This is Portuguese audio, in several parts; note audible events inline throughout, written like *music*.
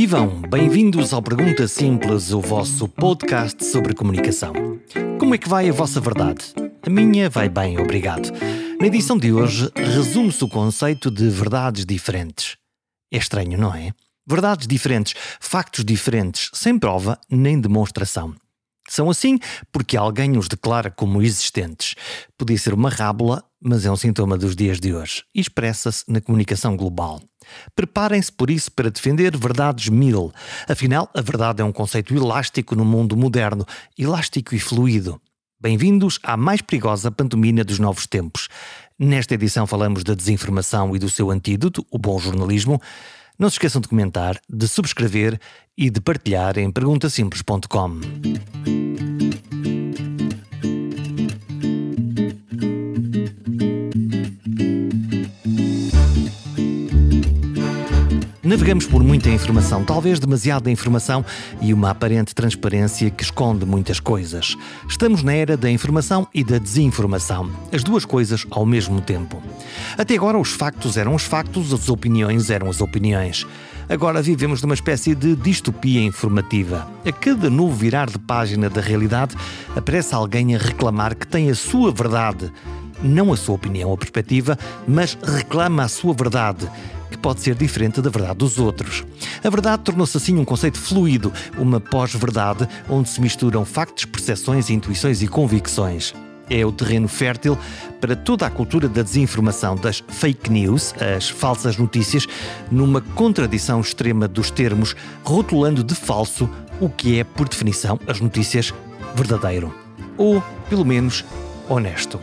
Vivam! Bem-vindos ao Pergunta Simples, o vosso podcast sobre comunicação. Como é que vai a vossa verdade? A minha vai bem, obrigado. Na edição de hoje, resume-se o conceito de verdades diferentes. É estranho, não é? Verdades diferentes, factos diferentes, sem prova nem demonstração. São assim porque alguém os declara como existentes. Podia ser uma rábula, mas é um sintoma dos dias de hoje e expressa-se na comunicação global. Preparem-se por isso para defender verdades mil. Afinal, a verdade é um conceito elástico no mundo moderno, elástico e fluido. Bem-vindos à mais perigosa pantomina dos novos tempos. Nesta edição falamos da desinformação e do seu antídoto, o bom jornalismo. Não se esqueçam de comentar, de subscrever e de partilhar em perguntasimples.com. Navegamos por muita informação, talvez demasiada informação e uma aparente transparência que esconde muitas coisas. Estamos na era da informação e da desinformação, as duas coisas ao mesmo tempo. Até agora, os factos eram os factos, as opiniões eram as opiniões. Agora vivemos numa espécie de distopia informativa. A cada novo virar de página da realidade, aparece alguém a reclamar que tem a sua verdade. Não a sua opinião ou perspectiva, mas reclama a sua verdade pode ser diferente da verdade dos outros. A verdade tornou-se assim um conceito fluido, uma pós-verdade onde se misturam factos, percepções, intuições e convicções. É o terreno fértil para toda a cultura da desinformação, das fake news, as falsas notícias, numa contradição extrema dos termos, rotulando de falso o que é, por definição, as notícias verdadeiro. Ou, pelo menos, honesto.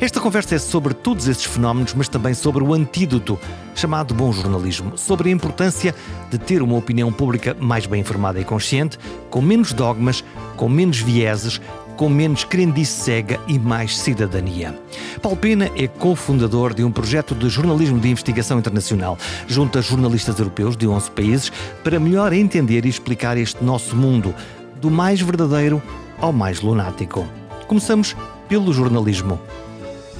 Esta conversa é sobre todos esses fenómenos, mas também sobre o antídoto chamado bom jornalismo, sobre a importância de ter uma opinião pública mais bem informada e consciente, com menos dogmas, com menos vieses, com menos crendice cega e mais cidadania. Paulo Pena é cofundador de um projeto de jornalismo de investigação internacional, junto a jornalistas europeus de 11 países, para melhor entender e explicar este nosso mundo, do mais verdadeiro ao mais lunático. Começamos pelo jornalismo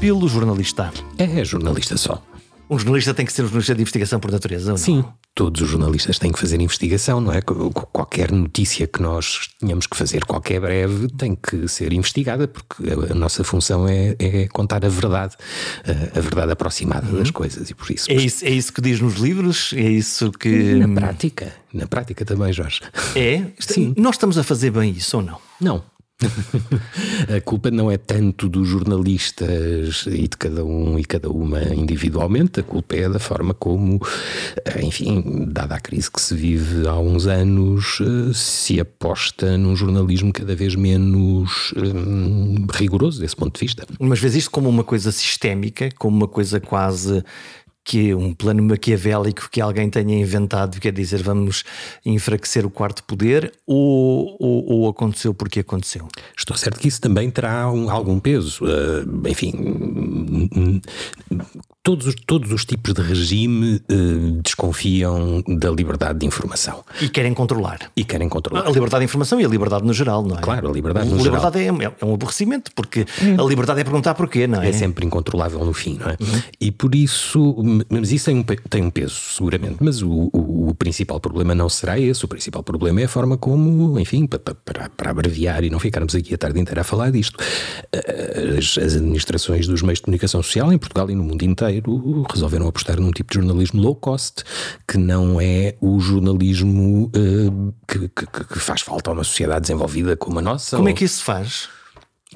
pelo jornalista. É, é jornalista só. Um jornalista tem que ser um jornalista de investigação por natureza, não? Sim, todos os jornalistas têm que fazer investigação, não é? Qualquer notícia que nós tenhamos que fazer, qualquer breve, tem que ser investigada, porque a nossa função é, é contar a verdade, a, verdade aproximada uhum. das coisas e por isso. É isso. É isso que diz nos livros? É isso que. Na prática. Na prática também, Jorge. É? Sim. Nós estamos a fazer bem isso ou não? Não. *laughs* a culpa não é tanto dos jornalistas e de cada um e cada uma individualmente, a culpa é da forma como, eh, enfim, dada a crise que se vive há uns anos, eh, se aposta num jornalismo cada vez menos hum, rigoroso desse ponto de vista. Mas vês isto como uma coisa sistémica, como uma coisa quase que um plano maquiavélico que alguém tenha inventado, quer dizer, vamos enfraquecer o quarto poder, ou, ou, ou aconteceu porque aconteceu? Estou certo que isso também terá um, algum peso. Uh, enfim, todos os, todos os tipos de regime uh, desconfiam da liberdade de informação. E querem controlar. E querem controlar. A liberdade de informação e a liberdade no geral, não é? Claro, a liberdade no a liberdade geral. É, é um aborrecimento, porque a liberdade é perguntar porquê, não é? É sempre incontrolável no fim, não é? Uhum. E por isso, mas isso tem um, tem um peso, seguramente, mas o, o, o, principal problema não será esse, o principal problema é a forma como, enfim, para, para, para abreviar e não ficarmos aqui a tarde inteira a falar disto, as, as administrações dos meios de comunicação social em Portugal e no mundo inteiro resolveram apostar num tipo de jornalismo low cost, que não é o jornalismo uh, que, que, que, faz falta a uma sociedade desenvolvida como a nossa. Como é ou... é que isso se faz?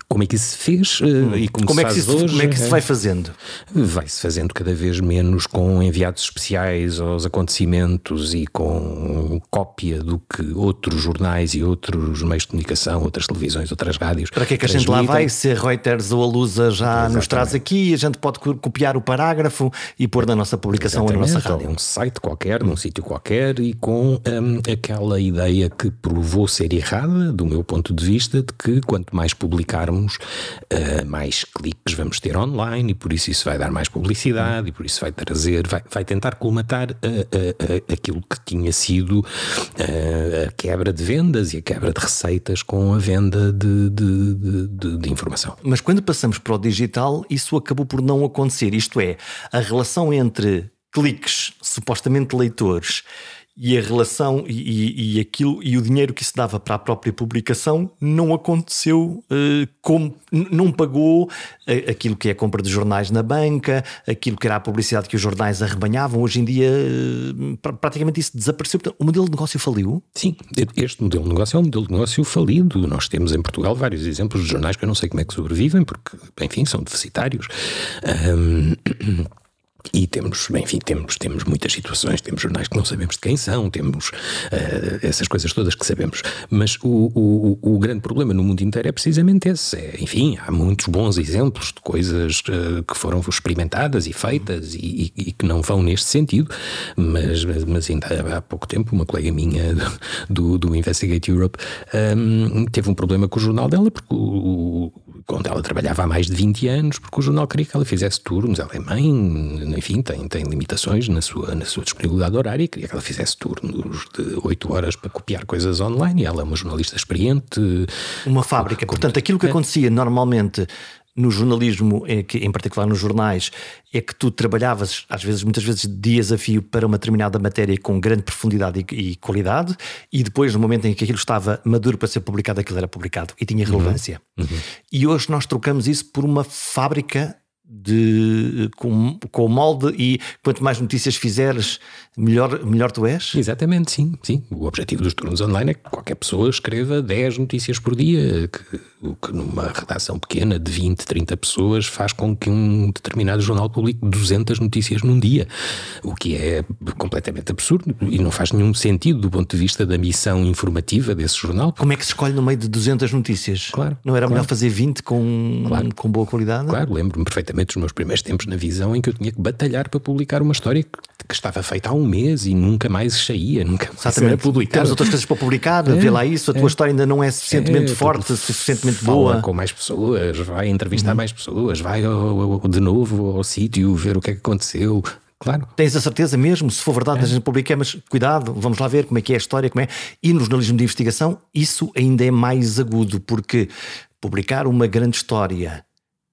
Como é que isso se fez uh, hum. e como, como é que isso, hoje? Como é que se vai fazendo? Vai-se fazendo cada vez menos com enviados especiais aos acontecimentos e com cópia do que outros jornais e outros meios de comunicação, outras televisões, outras rádios. Para que é que a gente lá vai? Se a Reuters ou a Lusa já Exatamente. nos traz aqui, a gente pode copiar o parágrafo e pôr na nossa publicação ou na nossa rádio. um site qualquer, hum. num sítio qualquer e com um, aquela ideia que provou ser errada, do meu ponto de vista, de que quanto mais publicar uh, mais cliques vamos ter online e por isso isso vai dar mais publicidade e por isso vai trazer, vai, vai tentar colmatar uh, uh, aquilo que tinha sido a quebra de vendas e a quebra de receitas com a venda de, de, de, de informação. Mas quando passamos para o digital, isso acabou por não acontecer. Isto é, a relação entre cliques, supostamente leitores, e a relação e, e, aquilo e o dinheiro que se dava para a própria publicação não aconteceu uh, como não pagou uh, aquilo que é a compra de jornais na banca, aquilo que era a publicidade que os jornais arrebanhavam. Hoje em dia uh, praticamente isso desapareceu. o modelo de negócio faliu? Sim, este modelo de negócio é um modelo de negócio falido. Nós temos em Portugal vários exemplos de jornais que eu não sei como é que sobrevivem, porque, enfim, são deficitários. Um, E temos, enfim, temos, temos muitas situações, temos jornais que não sabemos de quem são, temos uh, essas coisas todas que sabemos. Mas o, o, o, grande problema no mundo inteiro é precisamente esse. É, enfim, há muitos bons exemplos de coisas uh, que foram experimentadas e feitas e, e, e, que não vão neste sentido, mas, mas ainda há pouco tempo uma colega minha do, do Investigate Europe um, ehm, teve um problema com o jornal dela, porque o, onde ela trabalhava há mais de 20 anos, porque o jornal queria que ela fizesse turnos, ela é mãe, enfim, tem, tem limitações na sua, na sua disponibilidade horária, queria que ela fizesse turnos de 8 horas para copiar coisas online, e ela é uma jornalista experiente. Uma fábrica, portanto, aquilo que acontecia normalmente no jornalismo, é em particular nos jornais, é que tu trabalhavas, às vezes, muitas vezes, dias a fio para uma determinada matéria com grande profundidade e, e, qualidade, e depois, no momento em que aquilo estava maduro para ser publicado, aquilo era publicado e tinha uhum. relevância. Uhum. Uhum. E hoje nós trocamos isso por uma fábrica de, com, com o molde e quanto mais notícias fizeres, melhor, melhor tu és? Exatamente, sim, sim. O objetivo dos turnos online é que qualquer pessoa escreva 10 notícias por dia, que, o que numa redação pequena de 20, 30 pessoas faz com que um determinado jornal publique 200 notícias num dia, o que é completamente absurdo e não faz nenhum sentido do ponto de vista da missão informativa desse jornal. Como é que se escolhe no meio de 200 notícias? Claro. Não era claro. melhor fazer 20 com, claro. com boa qualidade? Claro, lembro-me perfeitamente dos meus primeiros tempos na visão em que eu tinha que batalhar para publicar uma história que, que estava feita há um mês e nunca mais saía, nunca mais Exatamente. era publicada. Temos outras coisas para publicar, é, vê lá isso, a tua é, história ainda não é suficientemente é, forte, suficientemente boa. com mais pessoas, vai entrevistar uhum. mais pessoas, vai ao, ao, de novo ao sítio ver o que é que aconteceu. Claro. Tens a certeza mesmo, se for verdade, é. a gente publica, mas cuidado, vamos lá ver como é que é a história, como é. E no jornalismo de investigação, isso ainda é mais agudo, porque publicar uma grande história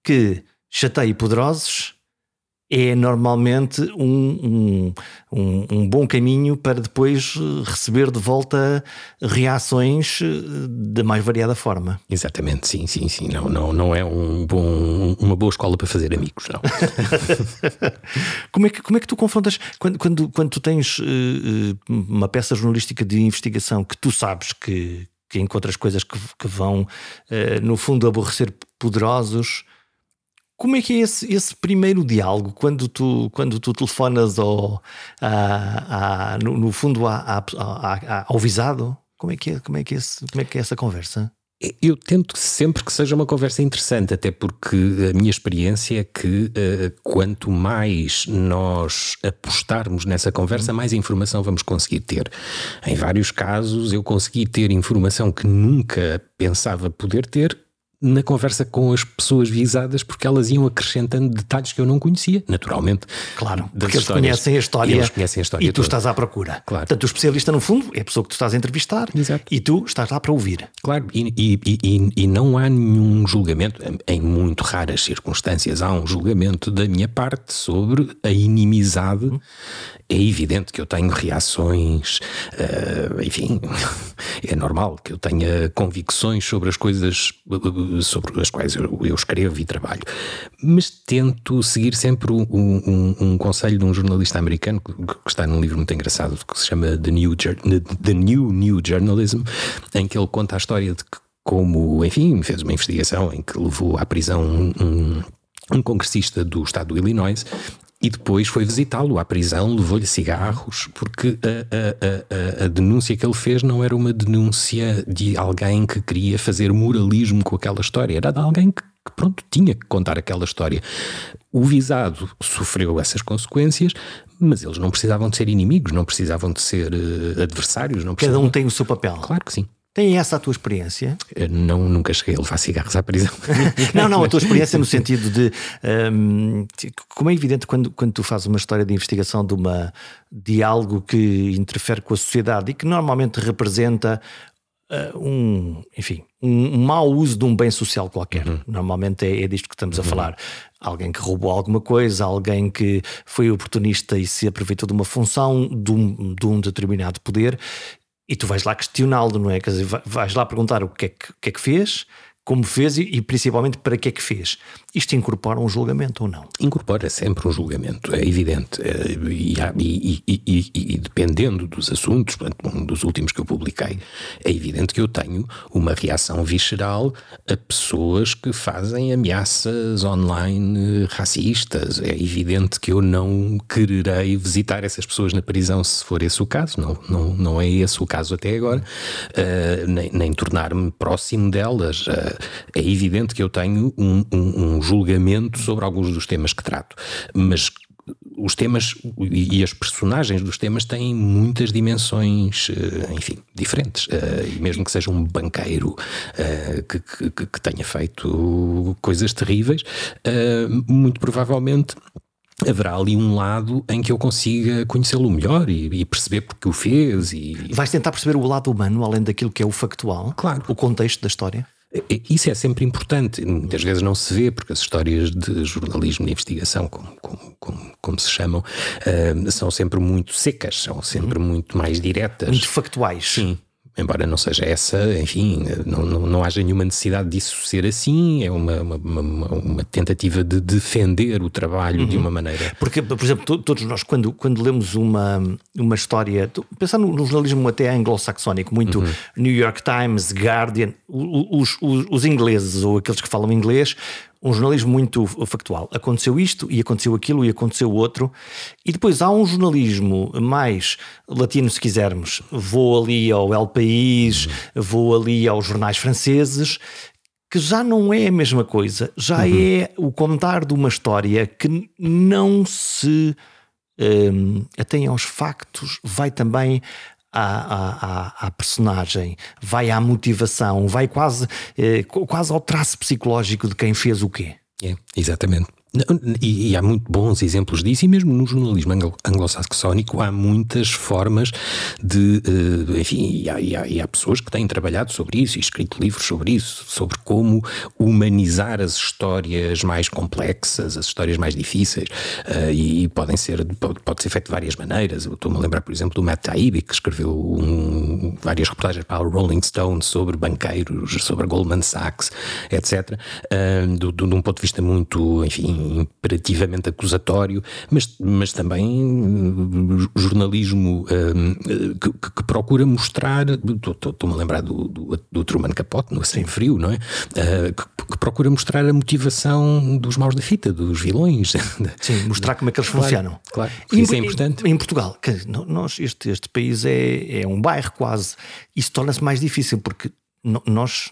que chateie poderosos é normalmente um, um, um, um, bom caminho para depois receber de volta reações eh, da mais variada forma. Exatamente, sim, sim, sim. Não, não, não é um bom, uma boa escola para fazer amigos, não. *laughs* como, é que, como é que tu confrontas quando, quando, quando tu tens uh, uma peça jornalística de investigação que tu sabes que, que encontras coisas que, que vão, no fundo, aborrecer poderosos? Como é que é esse, esse primeiro diálogo quando tu, quando tu telefonas ao, a, a, no, no, fundo a, ao visado? Como é, que é, como, é que é esse, como é que é essa conversa? Eu tento sempre que seja uma conversa interessante, até porque a minha experiência é que uh, quanto mais nós apostarmos nessa conversa, mais informação vamos conseguir ter. Em vários casos, eu consegui ter informação que nunca pensava poder ter na conversa com as pessoas visadas, porque elas iam acrescentando detalhes que eu não conhecia, naturalmente. Claro, porque eles conhecem a história. E eles conhecem a história. E tu toda. estás à procura. Claro. Portanto, o especialista, no fundo, é a pessoa que tu estás a entrevistar Exato. e tu estás lá para ouvir. Claro, e, e, e, e não há nenhum julgamento, em muito raras circunstâncias, há um julgamento da minha parte sobre a inimizade hum é evidente que eu tenho reações, uh, enfim, *laughs* é normal que eu tenha convicções sobre as coisas sobre as quais eu, eu escrevo e trabalho, mas tento seguir sempre um, um, um, conselho de um jornalista americano que, que, está num livro muito engraçado que se chama The New, The New New Journalism, em que ele conta a história de como, enfim, fez uma investigação em que levou à prisão um, um congressista do estado do Illinois e depois foi visitá-lo à prisão, levou-lhe cigarros, porque a, a, a, a, denúncia que ele fez não era uma denúncia de alguém que queria fazer moralismo com aquela história, era de alguém que, que pronto, tinha que contar aquela história. O visado sofreu essas consequências, mas eles não precisavam de ser inimigos, não precisavam de ser uh, adversários. Não Cada um tem o seu papel. Claro que sim. Tem essa a tua experiência? Eu não, nunca cheguei a levar cigarros à prisão. *laughs* não, não, a tua experiência no sentido de. Um, como é evidente quando, quando tu fazes uma história de investigação de, uma, de algo que interfere com a sociedade e que normalmente representa uh, um, enfim, um, mau uso de um bem social qualquer. Uhum. Normalmente é, é, disto que estamos uhum. a falar. Alguém que roubou alguma coisa, alguém que foi oportunista e se aproveitou de uma função, de um, de um determinado poder, e tu vais lá questioná-lo, não é? Quer dizer, vais lá perguntar o que é que, que, é que fez, como fez e, e, principalmente para que é que fez. Isto incorpora um julgamento ou não? Incorpora sempre um julgamento, é evidente. Eh, e, e, e, e dependendo dos assuntos, um dos últimos que eu publiquei, é evidente que eu tenho uma reação visceral a pessoas que fazem ameaças online racistas. É evidente que eu não quererei visitar essas pessoas na prisão se for esse o caso. Não, não, não é esse o caso até agora. Uh, nem, nem tornar-me próximo delas. Uh, é evidente que eu tenho um, um, um julgamento sobre alguns dos temas que trato, mas os temas e as personagens dos temas têm muitas dimensões, eh, enfim, diferentes. Eh, e mesmo que seja um banqueiro eh, que, que, que tenha feito coisas terríveis, muito provavelmente haverá ali um lado em que eu consiga conhecê-lo melhor e, e, perceber porque o fez. E... Vais tentar perceber o lado humano, além daquilo que é o factual, claro. o contexto da história? Isso é sempre importante. Muitas vezes não se vê, porque as histórias de jornalismo de investigação, como, como, como, como se chamam, uh, são sempre muito secas, são sempre uhum. muito mais diretas. Muito factuais. Sim embora não seja essa, enfim, não, não, não haja nenhuma necessidade disso ser assim, é uma, uma, uma, uma tentativa de defender o trabalho uhum. de uma maneira. Porque, por exemplo, todos nós, quando, quando lemos uma, uma história, pensar no, no jornalismo até anglo-saxónico, muito uhum. New York Times, Guardian, os, os, os ingleses ou aqueles que falam inglês um jornalismo muito factual. Aconteceu isto e aconteceu aquilo e aconteceu outro. E depois há um jornalismo mais latino, se quisermos. Vou ali ao El País, vou ali aos jornais franceses, que já não é a mesma coisa. Já uhum. é o contar de uma história que não se um, atém aos factos, vai também à, à, à, personagem, vai à motivação, vai quase, eh, quase ao traço psicológico de quem fez o quê. É, exatamente. E, e, há muito bons exemplos disso, e mesmo no jornalismo anglo-saxónico há muitas formas de. Uh, enfim, e há, e, há, e há, pessoas que têm trabalhado sobre isso e escrito livros sobre isso, sobre como humanizar as histórias mais complexas, as histórias mais difíceis, uh, e, podem ser, pode, pode, ser feito de várias maneiras. Eu estou-me a lembrar, por exemplo, do Matt Taibbi, que escreveu um, várias reportagens para o Rolling Stone sobre banqueiros, sobre Goldman Sachs, etc., do, do, de um ponto de vista muito, enfim, imperativamente acusatório, mas, mas também uh, jornalismo uh, que, que, procura mostrar. Estou-me a lembrar do, do, do, Truman Capote, no Sem Frio, não é? Uh, que, que, procura mostrar a motivação dos maus da fita, dos vilões. *laughs* Sim, mostrar como é que eles claro, funcionam. Claro, isso é importante. Em, em Portugal, nós, este, este país é, é um bairro quase. Isso torna-se mais difícil porque nós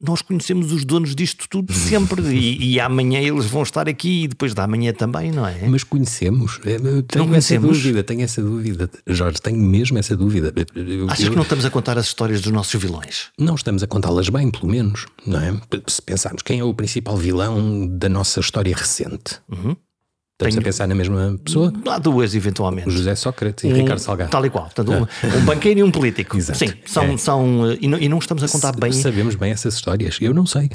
nós conhecemos os donos disto tudo sempre *laughs* e, e, amanhã eles vão estar aqui e depois da amanhã também, não é? Mas conhecemos. Eu tenho não conhecemos. essa dúvida, tenho essa dúvida. Jorge, tenho mesmo essa dúvida. Eu, Achas eu, que não estamos a contar as histórias dos nossos vilões? Não estamos a contá-las bem, pelo menos, não é? Se pensarmos quem é o principal vilão da nossa história recente. Uhum. Estamos Tenho... a pensar na mesma pessoa? Há duas, eventualmente. O José Sócrates e um, Ricardo Salgado. Tal e qual. Portanto, um, um banqueiro e um político. *laughs* Exato. Sim, são. É. são e, não, e não estamos a contar bem. Sabemos bem essas histórias. Eu não sei.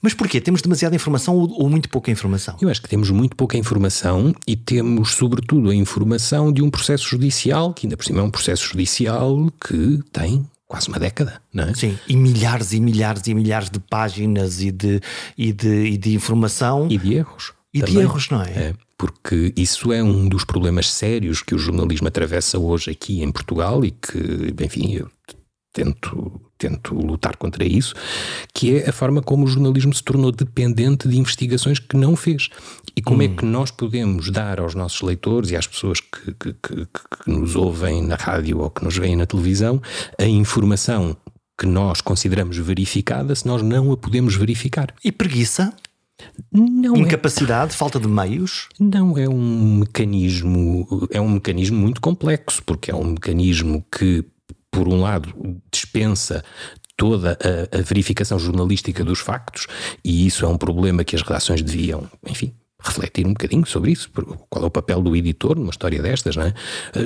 Mas porquê? Temos demasiada informação ou, ou, muito pouca informação? Eu acho que temos muito pouca informação e temos, sobretudo, a informação de um processo judicial, que ainda por cima é um processo judicial que tem quase uma década, não é? Sim, e milhares e milhares e milhares de páginas e de, e de, e de informação. E de erros. E também. de erros, não é? é? Porque isso é um dos problemas sérios que o jornalismo atravessa hoje aqui em Portugal e que, enfim, eu tento, tento lutar contra isso, que é a forma como o jornalismo se tornou dependente de investigações que não fez. E como é hum. é que nós podemos dar aos nossos leitores e às pessoas que, que, que, que nos ouvem na rádio ou que nos veem na televisão a informação que nós consideramos verificada se nós não a podemos verificar. E preguiça? Não é. Incapacidade, é... falta de meios? Não, é um mecanismo, é um mecanismo muito complexo, porque é um mecanismo que, por um lado, dispensa toda a, a verificação jornalística dos factos, e isso é um problema que as redações deviam, enfim, refletir um bocadinho sobre isso. Qual é o papel do editor numa história destas, não é?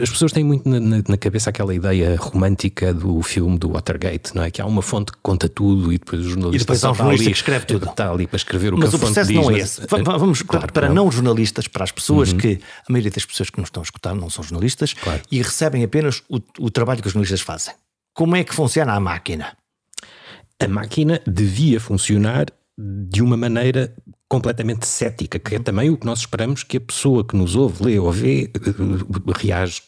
As pessoas têm muito na, na, cabeça aquela ideia romântica do filme do Watergate, não é? Que há uma fonte que conta tudo e depois o jornalista. E depois há um jornalista ali, que escreve tudo. Está ali para escrever o mas que o processo diz, não é esse. Vamos claro, para, não. não jornalistas, para as pessoas uhum. que a maioria das pessoas que nos estão a escutar não são jornalistas claro. e recebem apenas o, o trabalho que os jornalistas fazem. Como é que funciona a máquina? A máquina devia funcionar de uma maneira completamente cética, que é também o que nós esperamos que a pessoa que nos ouve, lê ou vê, eh, reage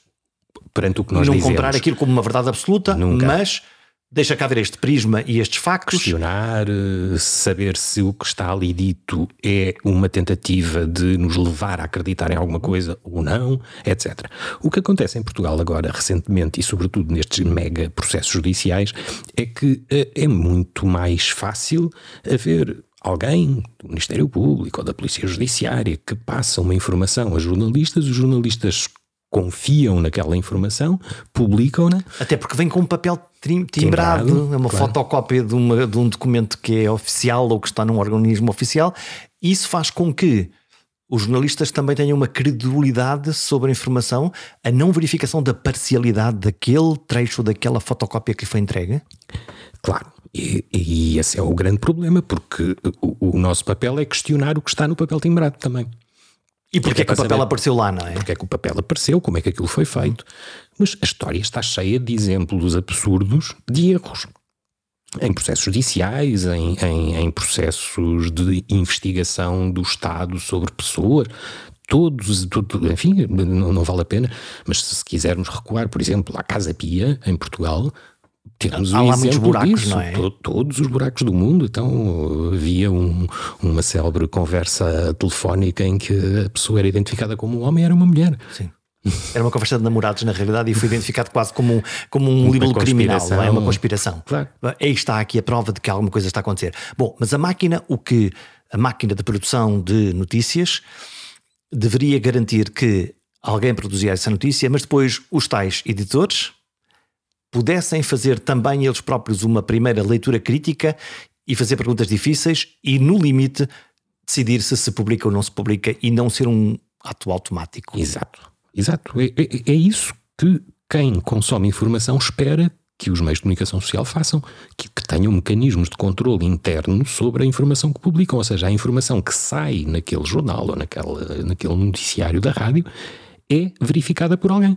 perante o que nós não dizemos. Não comprar aquilo como uma verdade absoluta, Nunca. mas deixa cá ver este prisma e estes factos. Questionar, eh, saber se o que está ali dito é uma tentativa de nos levar a acreditar em alguma coisa ou não, etc. O que acontece em Portugal agora, recentemente, e sobretudo nestes mega processos judiciais, é que eh, é muito mais fácil haver alguém do Ministério Público ou da Polícia Judiciária que passa uma informação a jornalistas, os jornalistas confiam naquela informação, publicam-na. Até porque vem com um papel timbrado, timbrado é uma claro. fotocópia de, uma, de um documento que é oficial ou que está num organismo oficial. Isso faz com que os jornalistas também tenham uma credibilidade sobre a informação, a não verificação da parcialidade daquele trecho daquela fotocópia que lhe foi entregue? Claro. E, e esse é o grande problema, porque o, o nosso papel é questionar o que está no papel timbrado também. E porquê é que o papel apareceu lá, não é? Porquê é que o papel apareceu, como é que aquilo foi feito. Mas a história está cheia de exemplos absurdos de erros. Em processos judiciais, em, em, em processos de investigação do Estado sobre pessoas, todos, tudo, enfim, não, não, vale a pena, mas se quisermos recuar, por exemplo, à Casa Pia, em Portugal, temos Há um lá muitos buracos, disso, não é? todos os buracos do mundo. Então havia um, uma célebre conversa telefónica em que a pessoa era identificada como um homem e era uma mulher. Sim. Era uma conversa de namorados, na realidade, e foi identificado quase como um, como um libelo criminal, não é? Uma conspiração. Claro. Aí está aqui a prova de que alguma coisa está a acontecer. Bom, mas a máquina, o que a máquina de produção de notícias deveria garantir que alguém produzia essa notícia, mas depois os tais editores, pudessem fazer também eles próprios uma primeira leitura crítica e fazer perguntas difíceis e, no limite, decidir se se publica ou não se publica e não ser um ato automático. Exato, exato. É, é, é isso que quem consome informação espera que os meios de comunicação social façam, que, que, tenham mecanismos de controle interno sobre a informação que publicam, ou seja, a informação que sai naquele jornal ou naquela, naquele noticiário da rádio é verificada por alguém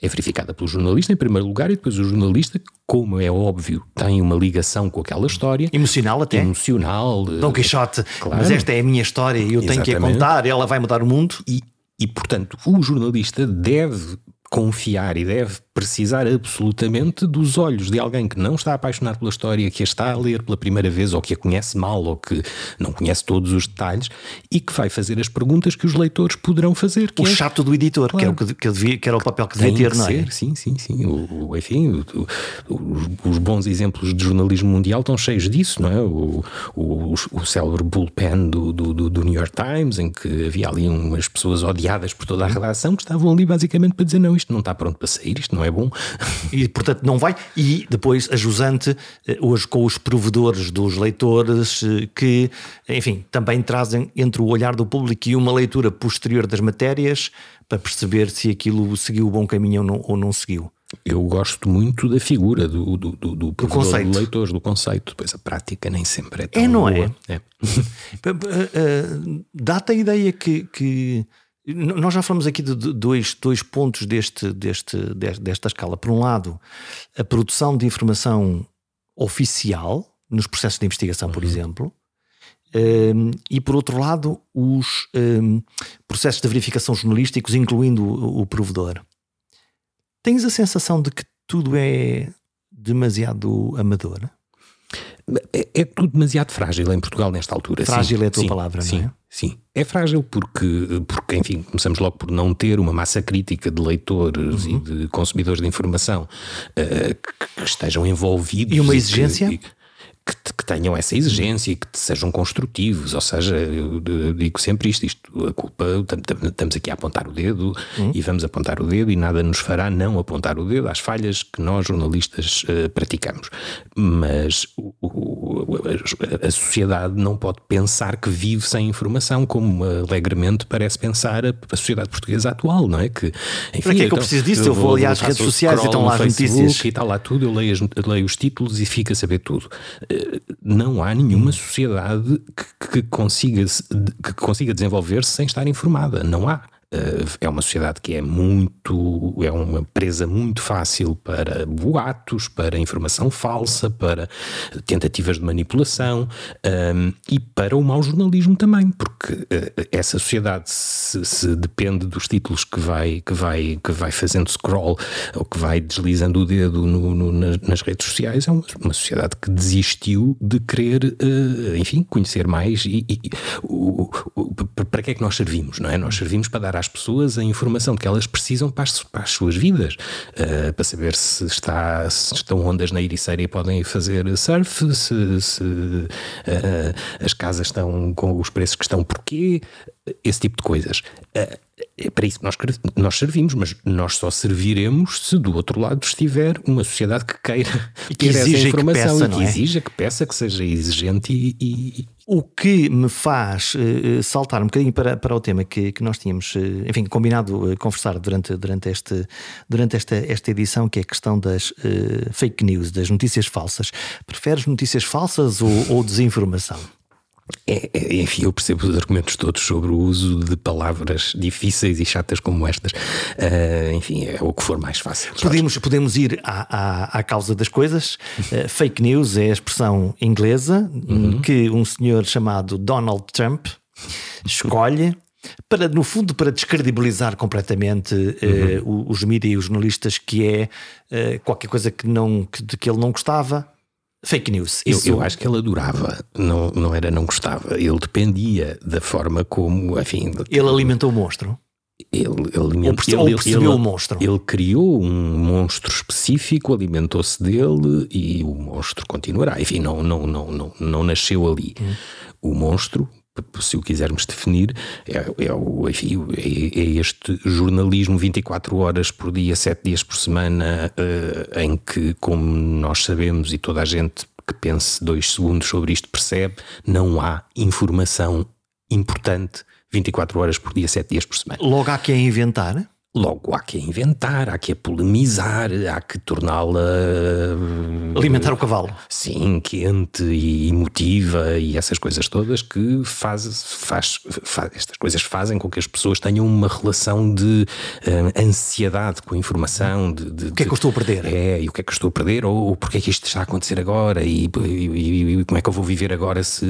é verificada pelo jornalista em primeiro lugar e depois o jornalista, como é óbvio, tem uma ligação com aquela história. Emocional até. Emocional. Dom Quixote, claro. mas esta é a minha história e eu tenho que a contar, ela vai mudar o mundo. E, e, portanto, o jornalista deve confiar e deve precisar absolutamente dos olhos de alguém que não está apaixonado pela história, que a está a ler pela primeira vez, ou que a conhece mal, ou que não conhece todos os detalhes, e que vai fazer as perguntas que os leitores poderão fazer. o é... chato do editor, claro. que, é o que, que, devia, que era o papel que devia ter, não é? Sim, sim, sim. O, o enfim, o, os, os, bons exemplos de jornalismo mundial estão cheios disso, não é? O, o, o célebre bullpen do, do, do, New York Times, em que havia ali umas pessoas odiadas por toda a redação que estavam ali basicamente para dizer: não, isto não está pronto para sair, isto não é bom. E portanto não vai. E depois a jusante, eh, hoje com os provedores dos leitores, eh, que, enfim, também trazem entre o olhar do público e uma leitura posterior das matérias para perceber se aquilo seguiu o bom caminho ou não, ou não seguiu. Eu gosto muito da figura do, do, do, do, do conceito. do leitor, do conceito. Depois a prática nem sempre é tão É, não boa. é? *laughs* é. Dá-te a ideia que, que nós já falamos aqui de dois, dois pontos deste, deste, desta escala. Por um lado, a produção de informação oficial nos processos de investigação, por uhum. exemplo, um, e por outro lado, os um, processos de verificação jornalísticos, incluindo o, o provedor. Tens a sensação de que tudo é demasiado amador? É, é, tudo demasiado frágil em Portugal nesta altura. Frágil sim, é a tua sim, palavra, sim, não é? Sim, é frágil porque, porque, enfim, começamos logo por não ter uma massa crítica de leitores uhum. e de consumidores de informação uh, que, que, estejam envolvidos. E uma exigência? Que, que, que, tenham essa exigência e que sejam construtivos. Ou seja, eu, eu digo sempre isto: isto a culpa, estamos aqui a apontar o dedo uhum. e vamos apontar o dedo e nada nos fará não apontar o dedo às falhas que nós, jornalistas, uh, praticamos. Mas o, o, a, a, sociedade não pode pensar que vive sem informação, como alegremente parece pensar a, a sociedade portuguesa atual, não é? Que, enfim, Para que é que então, eu preciso disso? Eu, eu vou ali às redes sociais e estão lá as notícias. E está lá tudo, eu leio, as, leio os títulos e fico a saber tudo. Não há nenhuma sociedade que, que consiga, que consiga desenvolver-se sem estar informada. Não há. Eh, é uma sociedade que é muito, é uma presa muito fácil para boatos, para informação falsa, para tentativas de manipulação um, ehm, e para o mau jornalismo também, porque uh, essa sociedade se, se, depende dos títulos que vai, que, vai, que vai fazendo scroll ou que vai deslizando o dedo no, no, nas, redes sociais, é uma, uma, sociedade que desistiu de querer, uh, enfim, conhecer mais e, e o, o, para que é que nós servimos, não é? Nós servimos para dar às pessoas a informação de que elas precisam para as, para as suas vidas, uh, para saber se, está, se estão ondas na Ericeira e podem fazer surf, se, se uh, as casas estão com os preços que estão porquê, esse tipo de coisas. Uh, é para isso que nós, nós servimos, mas nós só serviremos se do outro lado estiver uma sociedade que queira e que ter essa informação que peça, e que é? exija, que peça, que seja exigente e, e... O que me faz uh, saltar um bocadinho para, para o tema que, que nós tínhamos, uh, enfim, combinado uh, conversar durante, durante, este, durante esta, esta edição, que é a questão das fake news, das notícias falsas. Preferes notícias falsas ou, ou desinformação? É, é, enfim, eu percebo os argumentos todos sobre o uso de palavras difíceis e chatas como estas. Uh, enfim, é o que for mais fácil. Podemos, podemos ir à, à, à causa das coisas. Uh, fake news é a expressão inglesa uhum. que um senhor chamado Donald Trump escolhe para, no fundo, para descredibilizar completamente uhum. uh, os mídias e os jornalistas, que é uh, qualquer coisa que, não, que, de que ele não gostava, fake news. Eu, eu, acho que ele adorava, não, não era não gostava. Ele dependia da forma como, enfim. Ele alimentou o monstro. Ele, ele, ele, percebeu ele, o monstro. Ele criou um monstro específico, alimentou-se dele e o monstro continuará. Enfim, não, não, não, não, não nasceu ali. Hum. O monstro se o quisermos definir, é, é, enfim, é, é, este jornalismo 24 horas por dia, 7 dias por semana, uh, em que, como nós sabemos e toda a gente que pense dois segundos sobre isto percebe, não há informação importante 24 horas por dia, 7 dias por semana. Logo há que inventar? Logo, há que inventar, há que polemizar, há que torná-la. Alimentar o cavalo. Sim, quente e emotiva e essas coisas todas que faz, faz, faz estas coisas fazem com que as pessoas tenham uma relação de uh, ansiedade com a informação. De, de, o que é que eu estou a perder? É, e o que é que eu estou a perder, ou, ou porque é que isto está a acontecer agora, e, e, e como é que eu vou viver agora se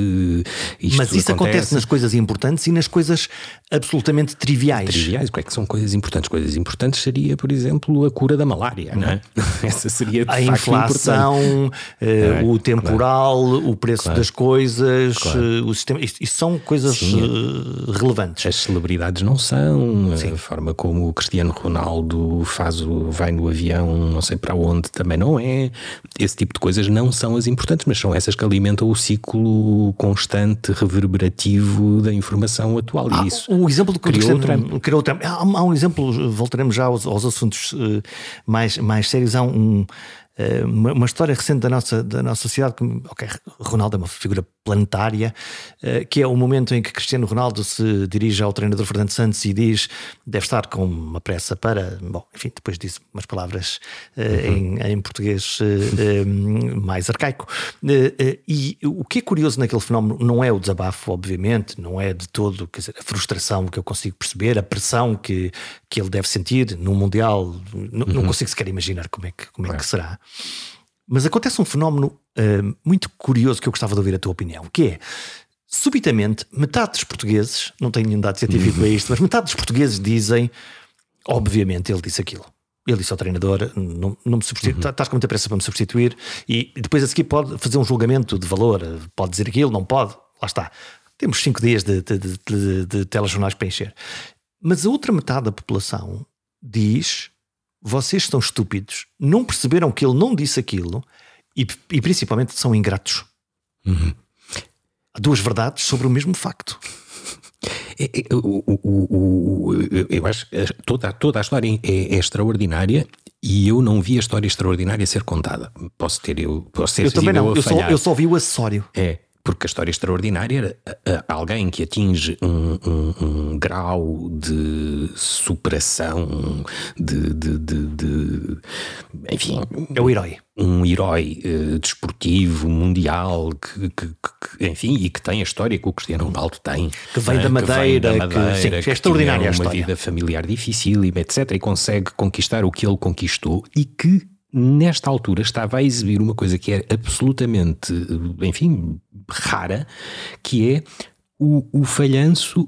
isto Mas isso acontece. acontece nas coisas importantes e nas coisas absolutamente triviais. Triviais, o que é que são coisas importantes? Coisas importantes seria, por exemplo, a cura da malária, não é? *laughs* Essa seria de a inflação, eh, é, o temporal, claro. o preço claro. das coisas, claro. Eh, o sistema. Isso, isso são coisas Sim. Eh, relevantes. As celebridades não são, Sim. a forma como o Cristiano Ronaldo faz o, vai no avião, não sei para onde, também não é. Esse tipo de coisas não são as importantes, mas são essas que alimentam o ciclo constante, reverberativo da informação atual. Ah, e isso o exemplo do Cristiano Trump. Criou Trump. Há, há um exemplo voltaremos já aos, aos assuntos uh, mais, mais sérios. Há um, eh, uma, uma, história recente da nossa, da nossa sociedade, que, ok, Ronaldo é uma figura planetária, eh, que é o momento em que Cristiano Ronaldo se dirige ao treinador Fernando Santos e diz deve estar com uma pressa para, bom, enfim, depois disso umas palavras eh, uhum. em, em, português mais arcaico. E o que é curioso naquele fenómeno não é o desabafo, obviamente, não é de todo quer dizer, a frustração que eu consigo perceber, a pressão que, que ele deve sentir no Mundial, uhum. não consigo sequer imaginar como é que, como é que será. Mas acontece um fenómeno uh, muito curioso que eu gostava de ouvir a tua opinião, que é subitamente metade dos portugueses, não tenho nenhum dado científico a isto, mas metade dos portugueses dizem, obviamente ele disse aquilo. Ele disse ao treinador: não, não me substitui, uhum. estás com muita pressa para me substituir, e depois a seguir pode fazer um julgamento de valor, pode dizer aquilo, não pode, lá está. Temos cinco dias de, de, de, de, de telejornais para encher. Mas a outra metade da população diz vocês são estúpidos, não perceberam que ele não disse aquilo e, e principalmente são ingratos. Uhum. Duas verdades sobre o mesmo facto. É, é, o, o, o, eu acho que toda, toda a história é, é, extraordinária e eu não vi a história extraordinária ser contada. Posso ter eu, posso ter eu também não, eu só, eu só vi o acessório. É, porque a história extraordinária era alguém que atinge um, um, um grau de superação, de, de, de, de, Enfim. É o herói. Um herói uh, desportivo, mundial, que, que, que, enfim, e que tem a história que o Cristiano Ronaldo tem. Que vem, é? da, madeira, vem da Madeira, que, sim, que é extraordinária a história. uma vida familiar dificílima, etc. E consegue conquistar o que ele conquistou e que nesta altura estava a exibir uma coisa que é absolutamente, enfim, rara, que é o, o falhanço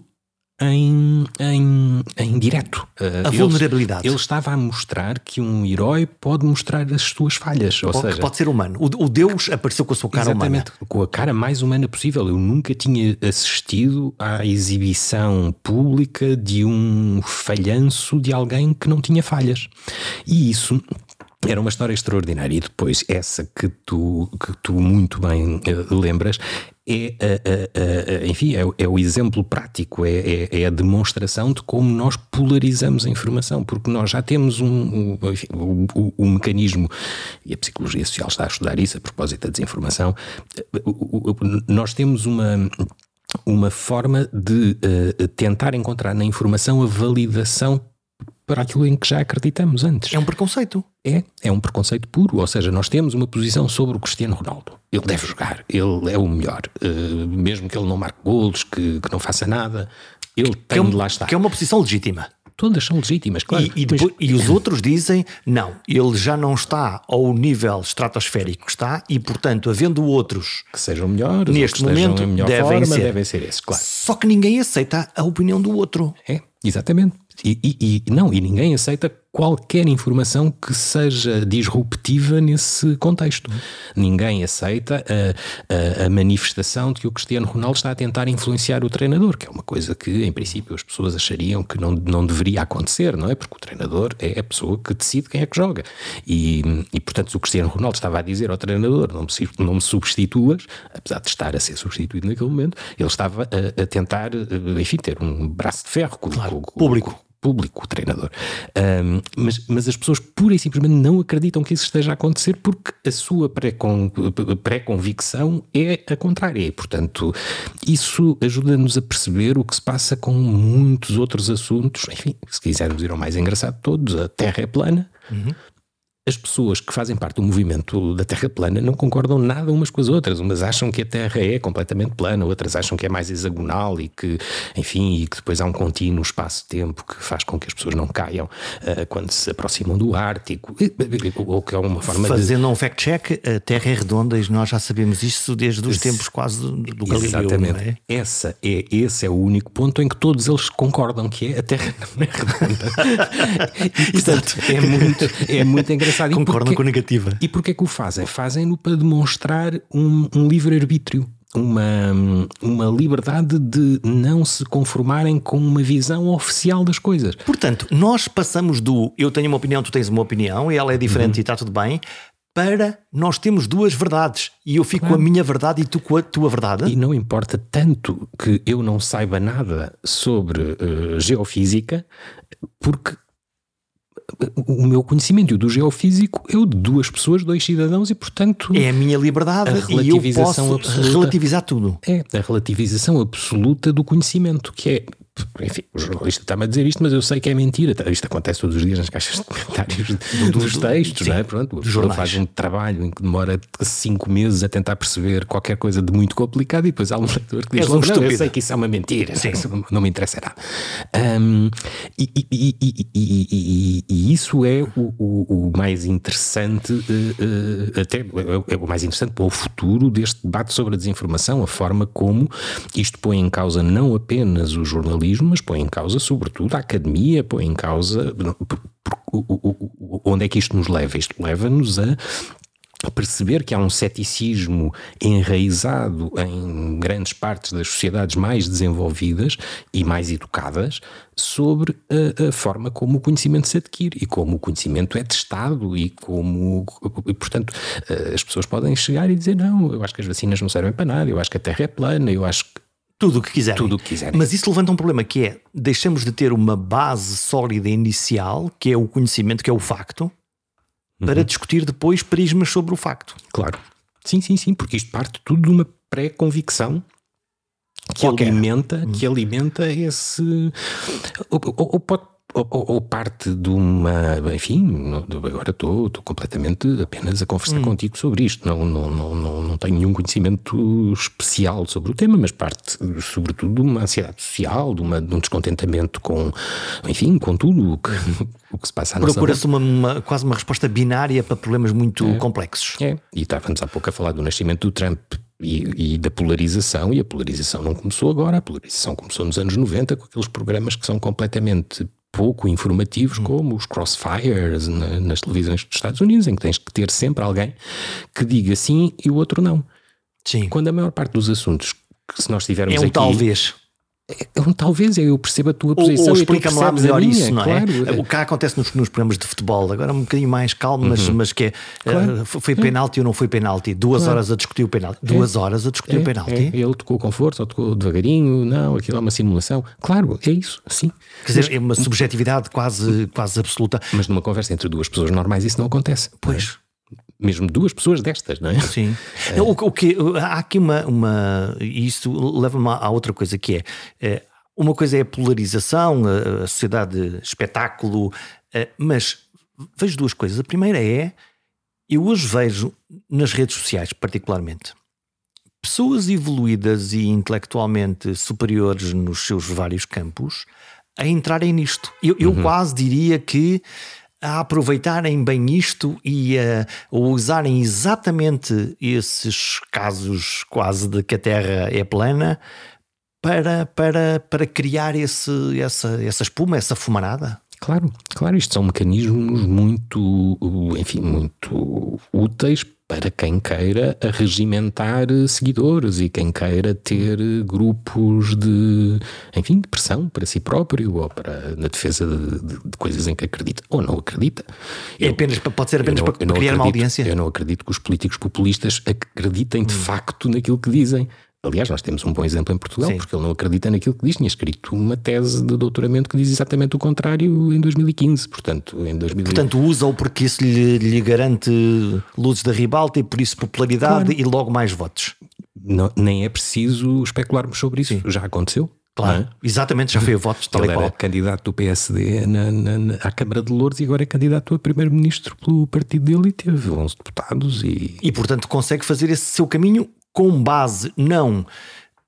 em, em, em direto. A ele, vulnerabilidade. Ele estava a mostrar que um herói pode mostrar as suas falhas. Ou, ou seja, que pode ser humano. O, o, Deus apareceu com a sua cara exatamente, humana. Com a cara mais humana possível. Eu nunca tinha assistido à exibição pública de um falhanço de alguém que não tinha falhas. E isso era uma história extraordinária. E depois, essa que tu, que tu muito bem uh, lembras, é, uh, uh, enfim, é, é, o exemplo prático, é, é, é, a demonstração de como nós polarizamos a informação, porque nós já temos um, um, enfim, um, um, mecanismo, e a psicologia social está a estudar isso a propósito da desinformação, nós temos uma uma forma de uh, tentar encontrar na informação a validação para aquilo em que já acreditamos antes. É um preconceito. É, é um preconceito puro. Ou seja, nós temos uma posição sobre o Cristiano Ronaldo. Ele deve jogar, ele é o melhor. Uh, mesmo que ele não marque golos, que, que não faça nada, ele tem é de lá estar. Que é uma posição legítima. Todas são legítimas, claro. E, e, depois, mas... e, os *laughs* outros dizem, não, ele já não está ao nível estratosférico que está e, portanto, havendo outros que sejam melhores, neste momento, devem, forma, ser. devem ser esses, claro. Só que ninguém aceita a opinião do outro. É, exatamente. E, e, e, não, e ninguém aceita qualquer informação que seja disruptiva nesse contexto. Ninguém aceita a, a, a, manifestação de que o Cristiano Ronaldo está a tentar influenciar o treinador, que é uma coisa que, em princípio, as pessoas achariam que não, não deveria acontecer, não é? Porque o treinador é a pessoa que decide quem é que joga. E, e portanto, o Cristiano Ronaldo estava a dizer ao treinador: não me, não me substituas, apesar de estar a ser substituído naquele momento, ele estava a, a tentar, enfim, ter um braço de ferro com, claro, com, público público, o treinador. Um, mas, mas as pessoas pura e simplesmente não acreditam que isso esteja a acontecer porque a sua pré-convicção é a contrária. E, portanto, isso ajuda-nos a perceber o que se passa com muitos outros assuntos. Enfim, se quisermos ir ao mais engraçado de todos, a Terra é plana. Uhum as pessoas que fazem parte do movimento da Terra plana não concordam nada umas com as outras. Umas acham que a Terra é completamente plana, outras acham que é mais hexagonal e que, enfim, e que depois há um contínuo espaço-tempo que faz com que as pessoas não caiam uh, quando se aproximam do Ártico, ou que é uma forma Fazendo de... um fact-check, a Terra é redonda e nós já sabemos isso desde os tempos quase do, do Galileu, Exatamente. É? Essa é, esse é o único ponto em que todos eles concordam que é a Terra não *laughs* é redonda. e, portanto, é muito, é muito engraçado engraçado. Concordam com a negativa. E porquê que o fazem? Fazem-no para demonstrar um, um livre-arbítrio. Uma, uma liberdade de não se conformarem com uma visão oficial das coisas. Portanto, nós passamos do eu tenho uma opinião, tu tens uma opinião, e ela é diferente uhum. e está tudo bem, para nós temos duas verdades e eu fico claro. com a minha verdade e tu com a tua verdade. E não importa tanto que eu não saiba nada sobre uh, geofísica, porque o meu conhecimento do geofísico é o de duas pessoas, dois cidadãos, e portanto. É a minha liberdade a relativização e eu posso absoluta, relativizar tudo. É a relativização absoluta do conhecimento, que é enfim, o jornalista está-me a dizer isto, mas eu sei que é mentira. Isto acontece todos os dias nas caixas de comentários do, dos textos, sim, não é? Pronto, o faz um trabalho em que demora cinco meses a tentar perceber qualquer coisa de muito complicado e depois há um leitor que diz: um não, eu sei que isso é uma mentira, sim. Não, não me interessa nada. Um, e, e, e, e, isso é o, o, o mais interessante, uh, uh, até é, é o mais interessante para o futuro deste debate sobre a desinformação, a forma como isto põe em causa não apenas o jornalismo jornalismo, mas põe em causa, sobretudo, a academia, põe em causa. Onde é que isto nos leva? Isto leva-nos a perceber que há um ceticismo enraizado em grandes partes das sociedades mais desenvolvidas e mais educadas sobre a, a, forma como o conhecimento se adquire e como o conhecimento é testado e como, e, portanto, as pessoas podem chegar e dizer não, eu acho que as vacinas não servem para nada, eu acho que a Terra é plana, eu acho que tudo o que quiserem. Tudo o que quiserem. Mas isso levanta um problema que é deixamos de ter uma base sólida inicial, que é o conhecimento, que é o facto, para uhum. discutir depois prismas sobre o facto. Claro. Sim, sim, sim, porque isto parte tudo de uma pré-convicção que alimenta, que uhum. alimenta esse. Ou, ou, ou pode ou, ou, parte de uma. Enfim, agora estou, completamente apenas a conversar hum. contigo sobre isto. Não, não, não, não, não tenho nenhum conhecimento especial sobre o tema, mas parte, sobretudo, de uma ansiedade social, de, uma, de um descontentamento com, enfim, com tudo o que, o que se passa na Procura-se uma, uma, quase uma resposta binária para problemas muito é. complexos. É, e estávamos há pouco a falar do nascimento do Trump e, e, da polarização, e a polarização não começou agora, a polarização começou nos anos 90 com aqueles programas que são completamente pouco informativos, hum. como os crossfires na, nas televisões dos Estados Unidos, em que tens que ter sempre alguém que diga sim e o outro não. Sim. Quando a maior parte dos assuntos que se nós tivermos é um aqui, talvez. É um talvez, eu percebo a tua posição. Ou, ou explica-me lá melhor minha, isso, não é? claro. O que acontece nos, nos, programas de futebol, agora um bocadinho mais calmo, mas, uhum. mas que é claro. uh, foi penalti ou não foi penalti? Duas claro. horas a discutir o penalti. Duas é. horas a discutir é. o penalti. É. Ele tocou com força ou tocou devagarinho, não, aquilo é uma simulação. Claro, é isso, sim. Quer dizer, é uma subjetividade quase, quase absoluta. Mas numa conversa entre duas pessoas normais isso não acontece. Pois mesmo duas pessoas destas, não é? Sim. *laughs* É. O, o, que, há aqui uma. uma isso leva-me a outra coisa que é, é uma coisa é a polarização, a, sociedade espetáculo, eh, mas vejo duas coisas. A primeira é, eu hoje vejo nas redes sociais, particularmente, pessoas evoluídas e intelectualmente superiores nos seus vários campos a entrarem nisto. Eu, eu uhum. quase diria que a aproveitarem bem isto e a, usarem exatamente esses casos quase de que a Terra é plana para, para, para criar esse, essa, essa espuma, essa fumarada? Claro, claro, isto são mecanismos muito, enfim, muito úteis para quem queira regimentar seguidores e quem queira ter grupos de, enfim, de pressão para si próprio ou para na defesa de, de, de coisas em que acredita ou não acredita. É apenas, pode ser apenas não, para, para criar acredito, uma audiência? Eu não acredito que os políticos populistas acreditem de hum. facto naquilo que dizem. Aliás, nós temos um bom exemplo em Portugal, Sim. porque ele não acredita naquilo que diz. Tinha escrito uma tese de doutoramento que diz exatamente o contrário em 2015. Portanto, em 2015. Portanto usa-o porque isso lhe, lhe, garante luzes da ribalta e por isso popularidade claro. e logo mais votos. Não, nem é preciso especularmos sobre isso. Sim. Já aconteceu. Claro, é? exatamente, já foi a votos *laughs* tal Ele e qual. era candidato do PSD na, na, na, à Câmara de Louros e agora é candidato a primeiro-ministro pelo partido dele e teve 11 deputados. E... e, portanto, consegue fazer esse seu caminho com base não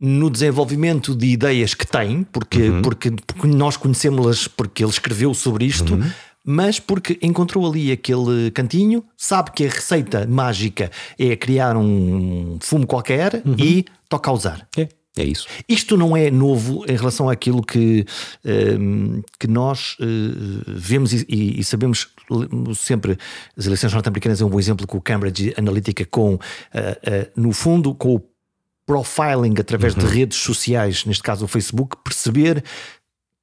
no desenvolvimento de ideias que tem, porque, uhum. porque, porque nós conhecemos-las porque ele escreveu sobre isto, uhum. mas porque encontrou ali aquele cantinho, sabe que a receita mágica é criar um fumo qualquer uhum. e toca a usar. É. É isso. Isto não é novo em relação àquilo que, um, ehm, que nós uh, vemos e, e, sabemos sempre. As eleições norte-americanas é um bom exemplo com o Cambridge Analytica, com, uh, uh, no fundo, com o profiling através uhum. de redes sociais, neste caso o Facebook, perceber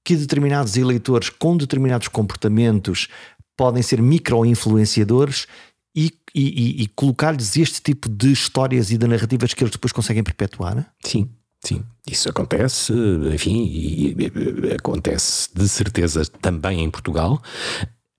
que determinados eleitores com determinados comportamentos podem ser micro-influenciadores e, e, e colocar-lhes este tipo de histórias e de narrativas que eles depois conseguem perpetuar? Sim. Sim, isso acontece, enfim, e, e, acontece de certeza também em Portugal.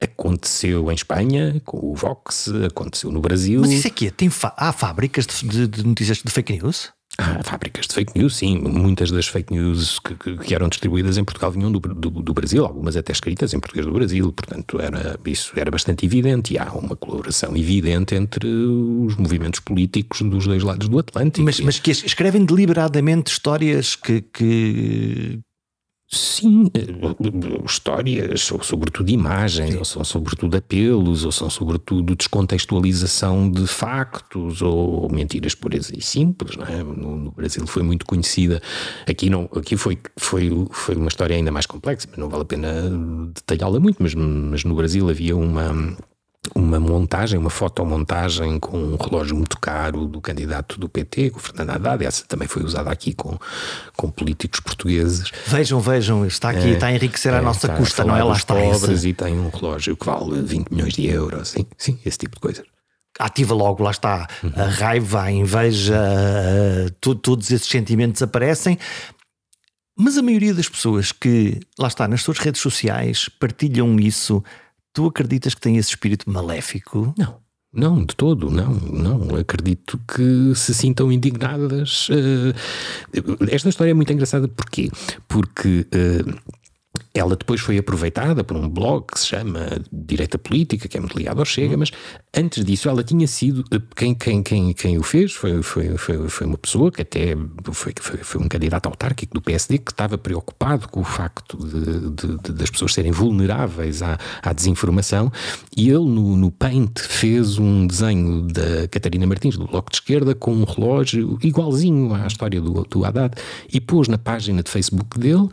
Aconteceu em Espanha com o Vox, aconteceu no Brasil. Mas isso aqui é, tem há fábricas de, de, notícias de fake news? Há fábricas de fake news, sim. Muitas das fake news que, que, que eram distribuídas em Portugal vinham do, do, do, Brasil, algumas até escritas em português do Brasil, portanto era, isso era bastante evidente e há uma colaboração evidente entre os movimentos políticos dos dois lados do Atlântico. Mas, mas que escrevem deliberadamente histórias que, que, Sim, eh, histórias, ou sobretudo imagens, Sim. ou são sobretudo apelos, ou são sobretudo descontextualização de factos, ou mentiras puras e simples. Não é? no, no, Brasil foi muito conhecida. Aqui, não, aqui foi, foi, foi uma história ainda mais complexa, mas não vale a pena detalhá-la muito. Mas, mas no Brasil havia uma uma montagem, uma fotomontagem com um relógio muito caro do candidato do PT, com o Fernando Haddad, essa também foi usada aqui com, com políticos portugueses. Vejam, vejam, está aqui, é, está a enriquecer é, a nossa custa, não é? Lá está pobres esse... e tem um relógio que vale 20 milhões de euros, sim, sim, esse tipo de coisas ativa logo, lá está, uhum. a raiva, a inveja, uh, todos esses sentimentos aparecem Mas a maioria das pessoas que, lá está, nas suas redes sociais partilham isso, tu acreditas que tem esse espírito maléfico? Não. Não, de todo, não, não. Acredito que se sintam indignadas. Uh, esta história é muito engraçada porquê? Porque uh, ela depois foi aproveitada por um blog que se chama Direita Política, que é muito ligado ao Chega, uhum. mas antes disso ela tinha sido. Quem, quem, quem, quem o fez foi, foi, foi, foi uma pessoa que até foi, foi, foi, um candidato autárquico do PSD que estava preocupado com o facto de, de, de, das pessoas serem vulneráveis à, à desinformação e ele no, no Paint fez um desenho da Catarina Martins, do Bloco de Esquerda, com um relógio igualzinho à história do, do Haddad e pôs na página de Facebook dele.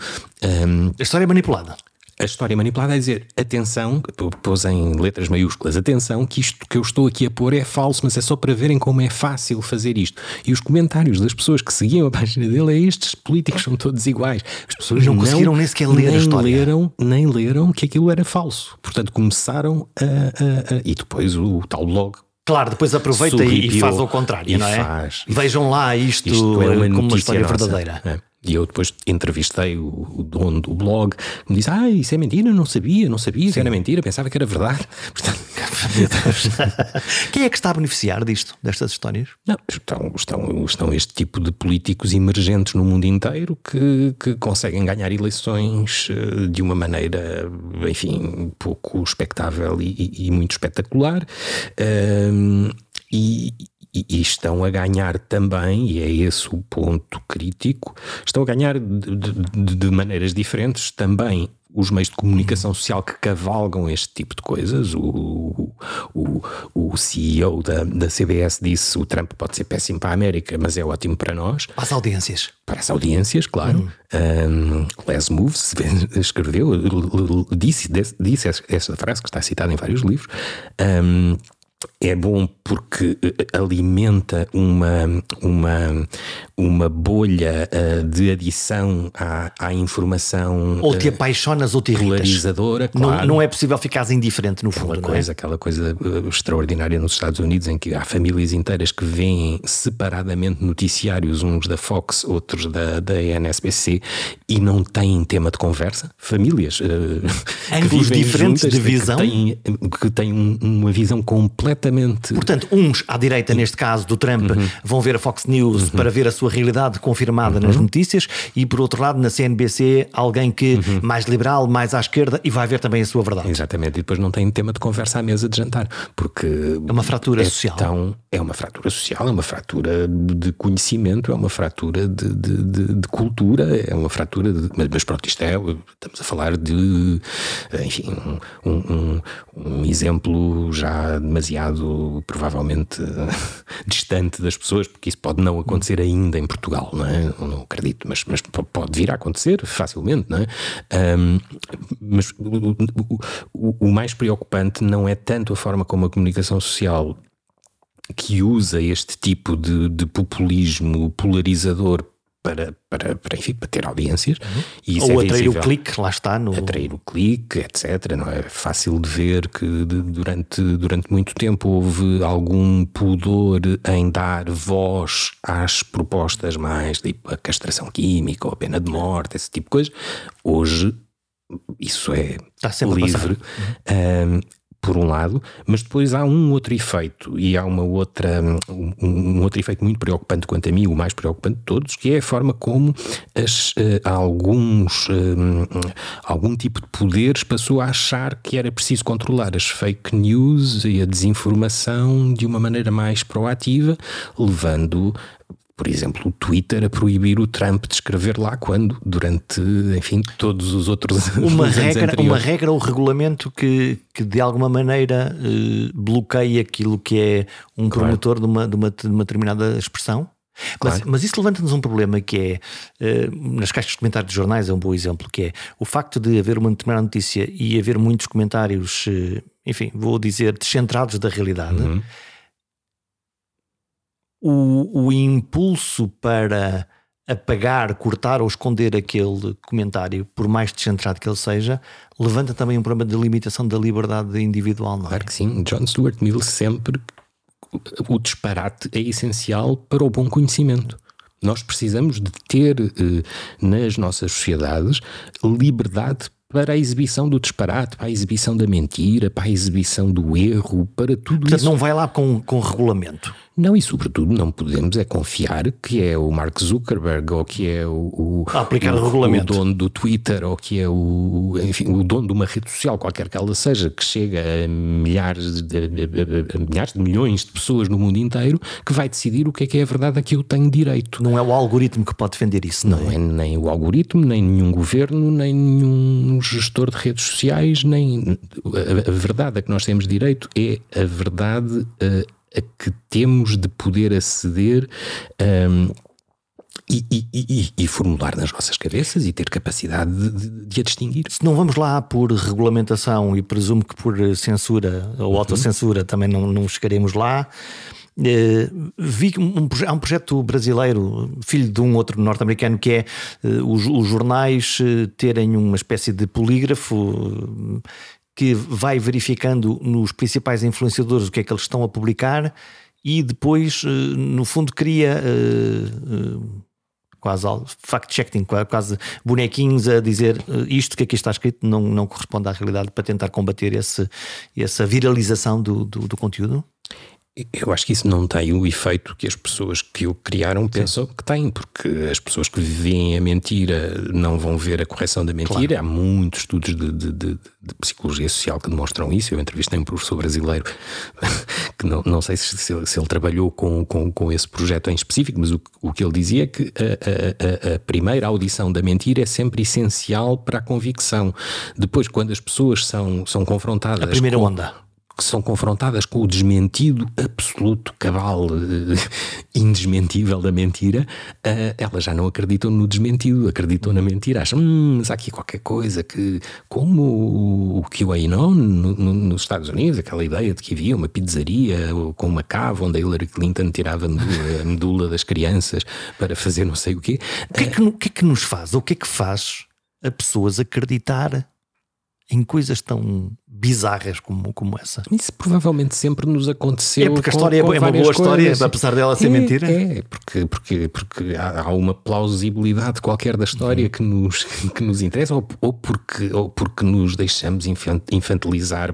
Um, a história é manipulada a história manipulada é dizer, atenção, pôs em letras maiúsculas, atenção, que isto que eu estou aqui a pôr é falso, mas é só para verem como é fácil fazer isto. E os comentários das pessoas que seguiam a página dele é estes políticos são todos iguais. As pessoas não, não conseguiram nem sequer ler nem a história. Leram, nem leram que aquilo era falso. Portanto, começaram a. a, a e depois o, o tal blog Claro, depois aproveita e faz ao contrário, não é? Faz, Vejam lá isto, isto é uma como uma história nossa, verdadeira. É. E eu depois entrevistei o, o, dono do blog, que me disse: Ah, isso é mentira, não sabia, não sabia, isso era mentira, pensava que era verdade. *laughs* Portanto, *laughs* Quem é que está a beneficiar disto, destas histórias? Não, estão, estão, estão este tipo de políticos emergentes no mundo inteiro que, que conseguem ganhar eleições eh, de uma maneira, enfim, pouco expectável e, e, e muito espetacular. Um, e, e, estão a ganhar também, e é esse o ponto crítico, estão a ganhar de, de, de maneiras diferentes também os meios de comunicação social que cavalgam este tipo de coisas. O, o, o CEO da, da CBS disse: o Trump pode ser péssimo para a América, mas é ótimo para nós. Para as audiências. Para as audiências, claro. Hum. Um, Les Moves escreveu, disse, disse essa frase que está citada em vários livros. Um, é bom porque eh, alimenta uma, uma, uma bolha uh, de adição à, à informação. Ou te apaixonas ou te. Polarizadora, claro. Não, não é possível ficar indiferente no fundo. Aquela coisa, é? aquela coisa extraordinária nos Estados Unidos em que há famílias inteiras que veem separadamente noticiários, uns da Fox, outros da, da NSBC, e não têm tema de conversa. Famílias. *laughs* Ângulos diferentes juntas, de visão. Que têm, que têm uma visão completamente. Portanto, uns à direita, neste caso do Trump, uhum. vão ver a Fox News uhum. para ver a sua realidade confirmada uhum. nas notícias, e por outro lado, na CNBC, alguém que uhum. mais liberal, mais à esquerda, e vai ver também a sua verdade. Exatamente, e depois não tem tema de conversa à mesa de jantar, porque. É uma fratura é social. Tão, é uma fratura social, é uma fratura de conhecimento, é uma fratura de, de, de, de cultura, é uma fratura de. Mas, mas pronto, isto é. Estamos a falar de. Enfim, um, um, um exemplo já demasiado, provavelmente, *laughs* distante das pessoas, porque isso pode não acontecer ainda em Portugal, não é? não acredito, mas, mas pode vir a acontecer facilmente, não é? Um, mas o, o, o mais preocupante não é tanto a forma como a comunicação social que usa este tipo de, de populismo polarizador para, para, para, enfim, para ter audiências. Uhum. E Ou é atrair o clique, lá está. No... Atrair o clique, etc. Não é fácil de ver que durante, durante muito tempo houve algum pudor em dar voz às propostas mais tipo a castração química ou a pena de morte, esse tipo de coisa. Hoje isso é Está livre. Uhum. Um, por um lado, mas depois há um outro efeito, e há uma outra, um, um, outro efeito muito preocupante quanto a mim, o mais preocupante de todos, que é a forma como as, uh, alguns, um, algum tipo de poderes passou a achar que era preciso controlar as fake news e a desinformação de uma maneira mais proativa, levando por exemplo, o Twitter a proibir o Trump de escrever lá quando, durante, enfim, todos os outros *laughs* uma regra, uma regra ou regulamento que, que de alguma maneira eh, bloqueia aquilo que é um claro. promotor de uma, de, uma, de uma determinada expressão. Claro. Mas, mas, isso levanta-nos um problema que é, eh, nas caixas de comentários de jornais é um bom exemplo, que é o facto de haver uma determinada notícia e haver muitos comentários, eh, enfim, vou dizer, descentrados da realidade. Uhum o, o impulso para apagar, cortar ou esconder aquele comentário, por mais descentrado que ele seja, levanta também um problema de limitação da liberdade individual, não é? Claro que sim. John Stuart Mill sempre o disparate é essencial para o bom conhecimento. Nós precisamos de ter eh, nas nossas sociedades liberdade para a exibição do disparate, para a exibição da mentira, para a exibição do erro, para tudo Portanto, isso. não vai lá com, com regulamento. Não, e sobretudo não podemos é confiar que é o Mark Zuckerberg ou que é o, o, o, o regulamento. o dono do Twitter ou que é o, enfim, o dono de uma rede social, qualquer que ela seja, que chega a milhares de, a, a milhares de milhões de pessoas no mundo inteiro, que vai decidir o que é que é a verdade a que eu tenho direito. Não é o algoritmo que pode defender isso, não, Não é? é nem o algoritmo, nem nenhum governo, nem nenhum gestor de redes sociais, nem a, a verdade a que nós temos direito é a verdade a, que temos de poder aceder um, e, e- e- e formular nas nossas cabeças e ter capacidade de, de- de a distinguir. Se não vamos lá por regulamentação e presumo que por censura ou autocensura também não, não chegaremos lá. eh, vi que um, há um projeto brasileiro, filho de um outro norte-americano, que é eh, os, os jornais eh, terem uma espécie de polígrafo que vai verificando nos principais influenciadores o que é que eles estão a publicar e depois, eh, no fundo, cria. eh, eh, quase fact-checking, qua- quase bonequinhos a dizer isto que aqui está escrito não, não corresponde à realidade para tentar combater esse, essa viralização do, do, do conteúdo? Eu acho que isso não tem o efeito que as pessoas que o criaram pensam que tem, porque as pessoas que veem a mentira não vão ver a correção da mentira. Há muitos estudos de, de- de- de psicologia social que demonstram isso. Eu entrevistei um professor brasileiro *laughs* que não, não sei se, se ele, se ele trabalhou com, com, com esse projeto em específico, mas o, o que ele dizia é que a, a- a- a primeira audição da mentira é sempre essencial para a convicção. Depois, quando as pessoas são, são confrontadas. A primeira com- onda. Que são confrontadas com o desmentido absoluto, cabal, eh, *laughs* indesmentível da mentira, eh, elas já não acreditam no desmentido, acreditam na mentira. Acham, hum, mas há aqui qualquer coisa que, como o QAnon no, no, nos Estados Unidos, aquela ideia de que havia uma pizzaria com uma cava onde a Hillary Clinton tirava a medula, das crianças para fazer não sei o quê. O que, é que, que é que nos faz? O que é que faz a pessoas acreditar em coisas tão bizarras como, como essa? Isso provavelmente sempre nos aconteceu. É porque a com- história é com boa- é uma boa história, coisas. apesar dela ser É, mentira? É, porque, porque, porque há uma plausibilidade qualquer da história que, nos, *laughs* que nos interessa, ou, ou, porque, ou porque nos deixamos infan- infantilizar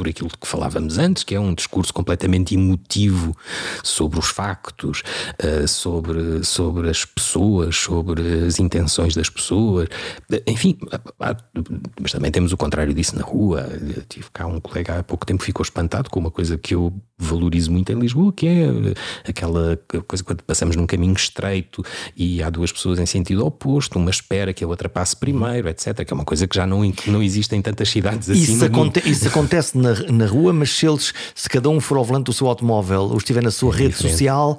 por aquilo que falávamos antes, que é um discurso completamente emotivo sobre os factos, eh, sobre, sobre as pessoas, sobre as intenções das pessoas. Enfim, mas também temos o contrário disso na rua. Eu tive cá um colega há pouco tempo ficou espantado com uma coisa que eu valorizo muito em Lisboa, que é eh, aquela coisa quando passamos num caminho estreito e há duas pessoas em sentido oposto, uma espera que a outra passe primeiro, etc. Que é uma coisa que já não, não existe em tantas cidades assim. Isso, aconte- isso acontece na, na rua, mas se eles, se cada um for ao volante do seu automóvel ou estiver na sua rede É diferente. social,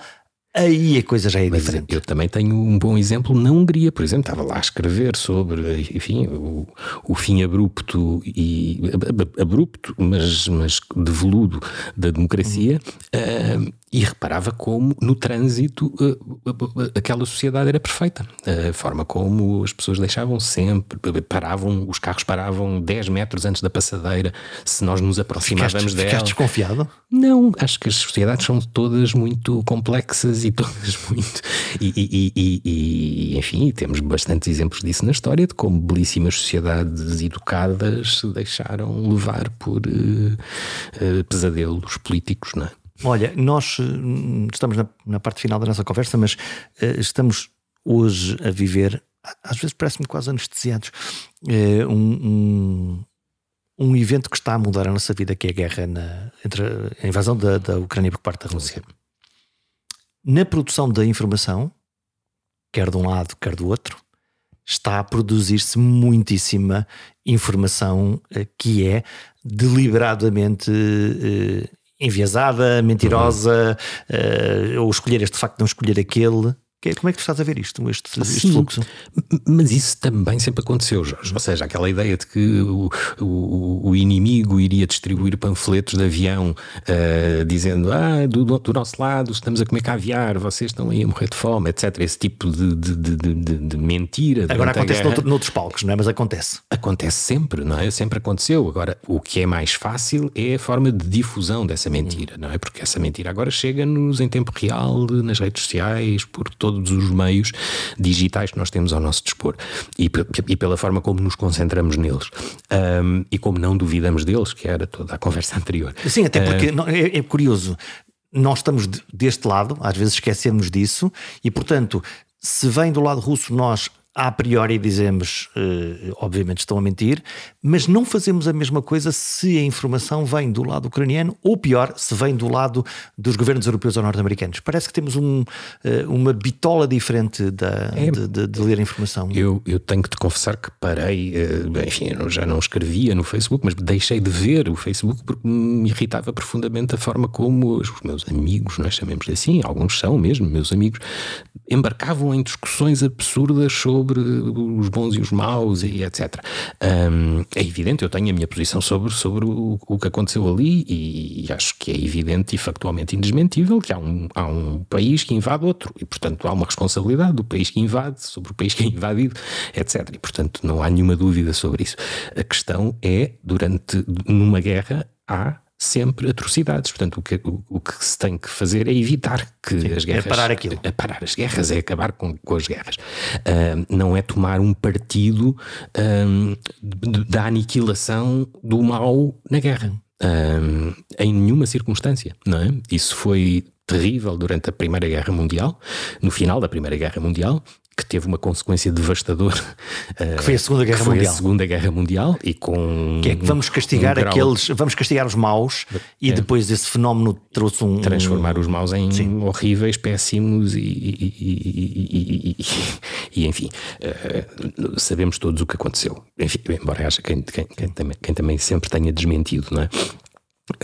aí a coisa já é Mas diferente. eu também tenho um bom exemplo na Hungria, por exemplo, estava lá a escrever sobre, enfim, o, o fim abrupto e ab- ab- abrupto, mas, mas de veludo da democracia, ah, e reparava como no trânsito ah, aquela sociedade era perfeita. A forma como as pessoas deixavam sempre, paravam, os carros paravam 10 metros antes da passadeira, se nós nos aproximávamos Ficaste, dela. ficaste desconfiado? Não, acho que as sociedades são todas muito complexas e *laughs* todas muito. E, e- e- e- enfim, temos bastantes exemplos disso na história, de como belíssimas sociedades educadas se deixaram levar por eh, eh, pesadelos políticos, não é? Olha, nós eh, estamos na, na parte final da nossa conversa, mas eh, estamos hoje a viver, às vezes parece-me quase anestesiados, eh, um, um, um evento que está a mudar a nossa vida, que é a guerra na, entre a invasão da, da Ucrânia por parte da Rússia. Na produção da informação, quer de um lado, quer do outro, está a produzir-se muitíssima informação que é deliberadamente enviesada, mentirosa, eh, ou escolher este facto não escolher aquele. Que- Como é que tu estás a ver isto, este, este Sim. fluxo? Mas isso também sempre aconteceu, Jorge. Ou seja, aquela ideia de que o, o, o inimigo iria distribuir panfletos de avião eh, dizendo ah, do, do nosso lado estamos a comer caviar, vocês estão aí a morrer de fome, etc. Esse tipo de, de, de, de- mentira. Agora acontece noutro- noutros palcos, não é? Mas acontece. Acontece sempre, não é? Sempre aconteceu. Agora, o que é mais fácil é a forma de difusão dessa mentira, não é? Porque essa mentira agora chega-nos em tempo real, nas redes sociais, por todos todos os meios digitais que nós temos ao nosso dispor e, e pela forma como nos concentramos neles um, e como não duvidamos deles, que era toda a conversa *laughs* anterior. Sim, até porque uh, é, é curioso nós estamos deste lado, às vezes esquecemos disso, e portanto, se vem do lado russo, nós a priori dizemos, uh, obviamente estão a mentir, mas não fazemos a mesma coisa se a informação vem do lado ucraniano ou pior, se vem do lado dos governos europeus ou norte-americanos. Parece que temos um, uh, uma bitola diferente da, é, de, de, de, ler a informação. Eu, eu tenho que te confessar que parei, uh, enfim, eu já não escrevia no Facebook, mas deixei de ver o Facebook porque me irritava profundamente a forma como os meus amigos, nós chamemos assim, alguns são mesmo meus amigos, embarcavam em discussões absurdas sobre sobre os bons e os maus e etc. Um, é evidente, eu tenho a minha posição sobre, sobre o, o que aconteceu ali e, e, acho que é evidente e factualmente indesmentível que há um, há um país que invade outro e, portanto, há uma responsabilidade do país que invade sobre o país que é invadido, etc. E, portanto, não há nenhuma dúvida sobre isso. A questão é, durante, numa guerra, há sempre atrocidades. Portanto, o que, o, o, que se tem que fazer é evitar que Sim, as guerras. É parar aquilo. É parar as guerras, é acabar com, com as guerras. Uh, não é tomar um partido da aniquilação do mal na guerra. Em nenhuma circunstância, não é? Isso foi terrível durante a Primeira Guerra Mundial, no final da Primeira Guerra Mundial, que teve uma consequência devastadora. *laughs* Que foi a Segunda Guerra foi Mundial. a Segunda Guerra Mundial e com. Que é que vamos castigar um aqueles. Vamos castigar os maus e é. depois esse fenómeno trouxe um. Transformar os maus em Sim. horríveis, péssimos e. e, e, e enfim, uh, sabemos todos o que aconteceu. Enfim, embora haja quem, quem, quem, também, quem também sempre tenha desmentido, não é?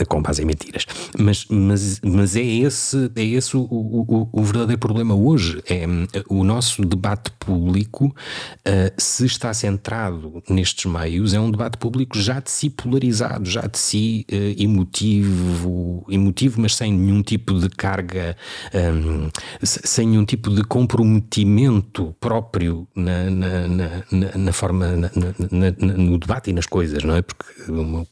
Com base em mentiras. Mas, mas, mas é esse, é esse o, o, o verdadeiro problema hoje. É o nosso debate público, uh, se está centrado nestes meios, é um debate público já de si polarizado, já de si uh, emotivo, emotivo, mas sem nenhum tipo de carga, um, sem nenhum tipo de comprometimento próprio na, na, na, na forma, no debate e nas coisas, não é? Porque uma,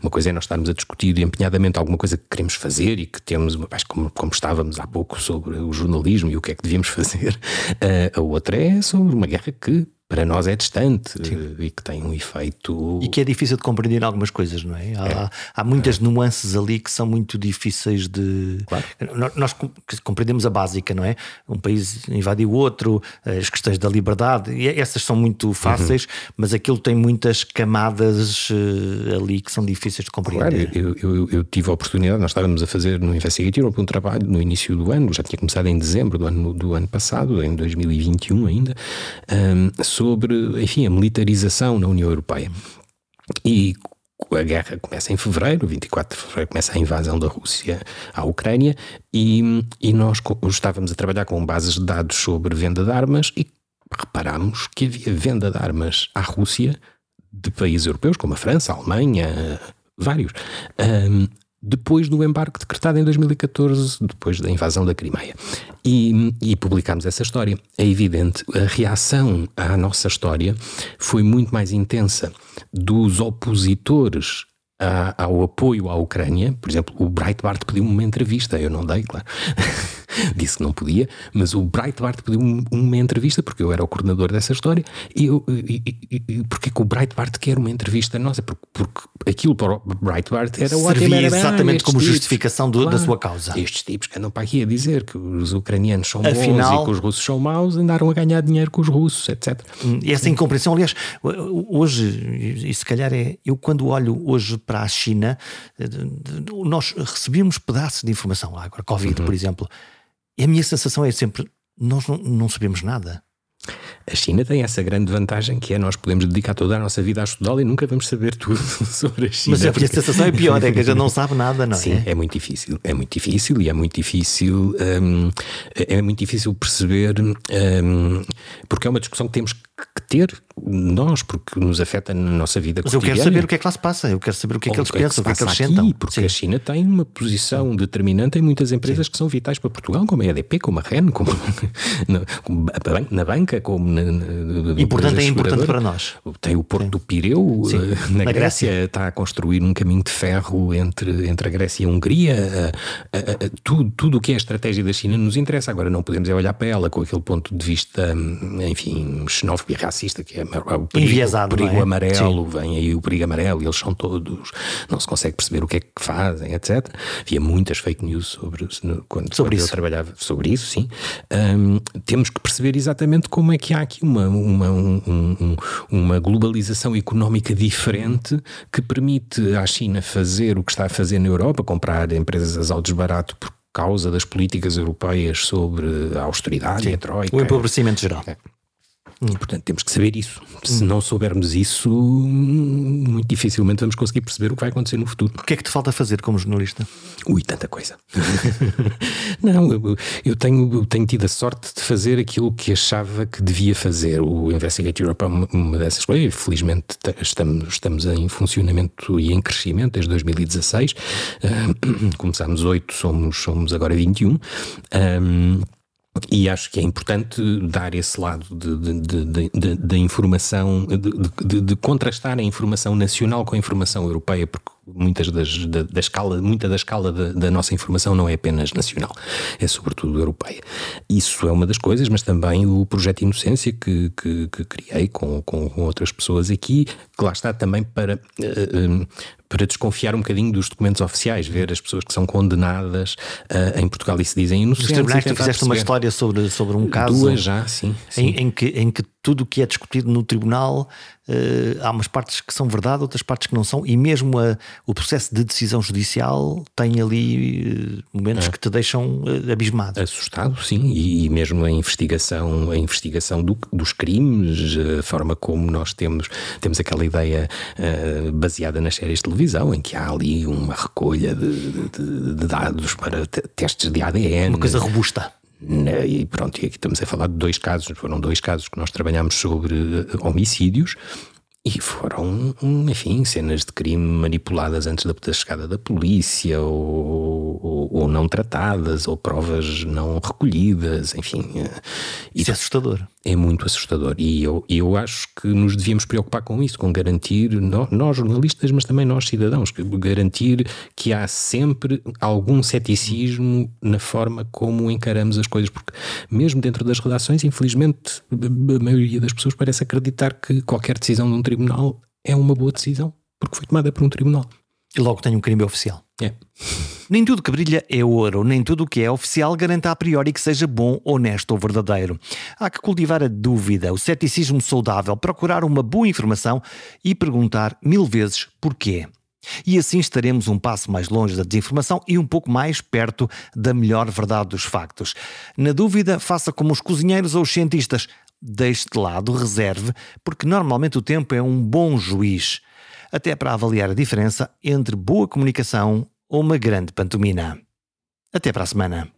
uma coisa é nós estarmos a discutir empenhadamente alguma coisa que queremos fazer e que temos, como, como estávamos há pouco sobre o jornalismo e o que é que devíamos *laughs* fazer, uh, a outra é sobre uma guerra que para nós é distante Sim. e que tem um efeito. E que é difícil de compreender algumas coisas, não é? Há, é. há muitas é. nuances ali que são muito difíceis de. Claro. Nós compreendemos a básica, não é? Um país invadiu outro, as questões da liberdade, e essas são muito fáceis, uhum. mas aquilo tem muitas camadas uh, ali que são difíceis de compreender. Claro, eu, eu, eu, tive a oportunidade, nós estávamos a fazer no Investigative um trabalho no início do ano, já tinha começado em dezembro do ano, do ano passado, em 2021 ainda. Um, sobre, enfim, a militarização na União Europeia. E a guerra começa em fevereiro, 24 de fevereiro começa a invasão da Rússia à Ucrânia e, e nós estávamos a trabalhar com bases de dados sobre venda de armas e reparámos que havia venda de armas à Rússia de países europeus, como a França, a Alemanha, vários, um, depois do embarque decretado em 2014, depois da invasão da Crimeia. E, e publicámos essa história. É evidente, a reação à nossa história foi muito mais intensa dos opositores ao apoio à Ucrânia. Por exemplo, o Breitbart pediu-me uma entrevista, eu não dei, claro. *laughs* disse que não podia, mas o Breitbart pediu uma entrevista porque eu era o coordenador dessa história e, eu, e, e, e porque que o Breitbart quer uma entrevista nossa? Porque, porque aquilo para o Breitbart era o Servia exatamente como tipos, justificação do, claro, da sua causa. Estes tipos que andam para aqui a dizer que os ucranianos são Afinal, bons e que os russos são maus andaram a ganhar dinheiro com os russos, etc. Hum, e essa incompreensão, aliás, hoje, e se calhar é, eu quando olho hoje para a China, eh, nós recebemos pedaços de informação lá, agora Covid, uhum. por exemplo, e a minha sensação é sempre: nós não, não sabemos nada. A China tem essa grande vantagem que é nós podemos dedicar toda a nossa vida a estudá-la e nunca vamos saber tudo *laughs* sobre a China. Mas a minha sensação é pior, é que a gente não sabe nada, não Sim, é? Sim, é muito difícil. É muito difícil e é muito difícil, hum, é muito difícil perceber, hum, porque é uma discussão que temos que ter nós, porque nos afeta na nossa vida Mas eu quero saber o que é que lá se passa, eu quero saber o que é que eles pensam, o que é que eles sentem. Porque Sim. a China tem uma posição determinante em muitas empresas Sim. que são vitais para Portugal, como a EDP, como a REN, como, *laughs* na, banca, como na, E portanto é importante para nós. Tem o Porto Sim. do Pireu, eh, na, na Grécia, Grécia, está a construir um caminho de ferro entre, entre a Grécia e a Hungria. tudo, tudo o que é a estratégia da China nos interessa. Agora não podemos é olhar para ela com aquele ponto de vista, enfim, xenófobo e racista, que é o perigo, Enviesado, o perigo é? amarelo, Sim. vem aí o perigo amarelo e eles são todos, não se consegue perceber o que é que fazem, etc. Havia muitas fake news sobre, quando, sobre quando isso. eu trabalhava sobre isso, sim. Um, temos que perceber exatamente como é que há aqui uma, uma, um, um, uma globalização económica diferente que permite à China fazer o que está a fazer na Europa, comprar empresas altos barato por causa das políticas europeias sobre a austeridade Sim, e a troika. O empobrecimento geral. É. Portanto, temos que saber isso. Se não soubermos isso, muito dificilmente vamos conseguir perceber o que vai acontecer no futuro. O que é que te falta fazer como jornalista? Ui, tanta coisa. *laughs* não, eu, eu, tenho, eu tenho tido a sorte de fazer aquilo que achava que devia fazer. O Investigate Europe é uma, uma dessas coisas. Felizmente estamos, estamos em funcionamento e em crescimento desde 2016. Uh, *clears throat* começámos 8, somos, somos agora 21. Um, e acho que é importante dar esse lado da informação, de, contrastar a informação nacional com a informação europeia, porque muitas das, da, da, escala, muita da escala da, da, nossa informação não é apenas nacional, é sobretudo europeia. Isso é uma das coisas, mas também o projeto Inocência que, que, que criei com, com, outras pessoas aqui, que lá está também para, uh, para desconfiar um bocadinho dos documentos oficiais, ver as pessoas que são condenadas uh, em Portugal e se dizem inocentes. Nos tribunais tu fizeste perceber. uma história sobre, sobre um caso. Duas já, sim. sim. Em, em, que, em que tudo o que é discutido no tribunal, uh, há umas partes que são verdade, outras partes que não são, e mesmo a, o processo de decisão judicial tem ali uh, momentos é. que te deixam uh, abismado. Assustado, sim, e, e, mesmo a investigação, a investigação do, dos crimes, a forma como nós temos, temos aquela ideia baseada nas séries de televisão, em que há ali uma recolha de, de, de dados para testes de ADN. Uma coisa robusta. E pronto, e aqui estamos a falar de dois casos, foram dois casos que nós trabalhamos sobre eh, homicídios e foram, enfim, cenas de crime manipuladas antes da chegada da polícia ou, ou, ou não tratadas ou provas não recolhidas, enfim. Eh, isso é assustador é muito assustador. E eu, eu acho que nos devíamos preocupar com isso, com garantir, nós, jornalistas, mas também nós cidadãos, garantir que há sempre algum ceticismo na forma como encaramos as coisas, porque mesmo dentro das redações, infelizmente, a maioria das pessoas parece acreditar que qualquer decisão de um tribunal é uma boa decisão, porque foi tomada por um tribunal. E logo tem um crime oficial. É. Nem tudo que brilha é ouro, nem tudo o que é oficial garanta a priori que seja bom, honesto ou verdadeiro. Há que cultivar a dúvida, o ceticismo saudável, procurar uma boa informação e perguntar mil vezes porquê. E assim estaremos um passo mais longe da desinformação e um pouco mais perto da melhor verdade dos factos. Na dúvida, faça como os cozinheiros ou os cientistas. Deixe de lado, reserve, porque normalmente o tempo é um bom juiz. Até para avaliar a diferença entre boa comunicação ou uma grande pantomina. Até para a semana.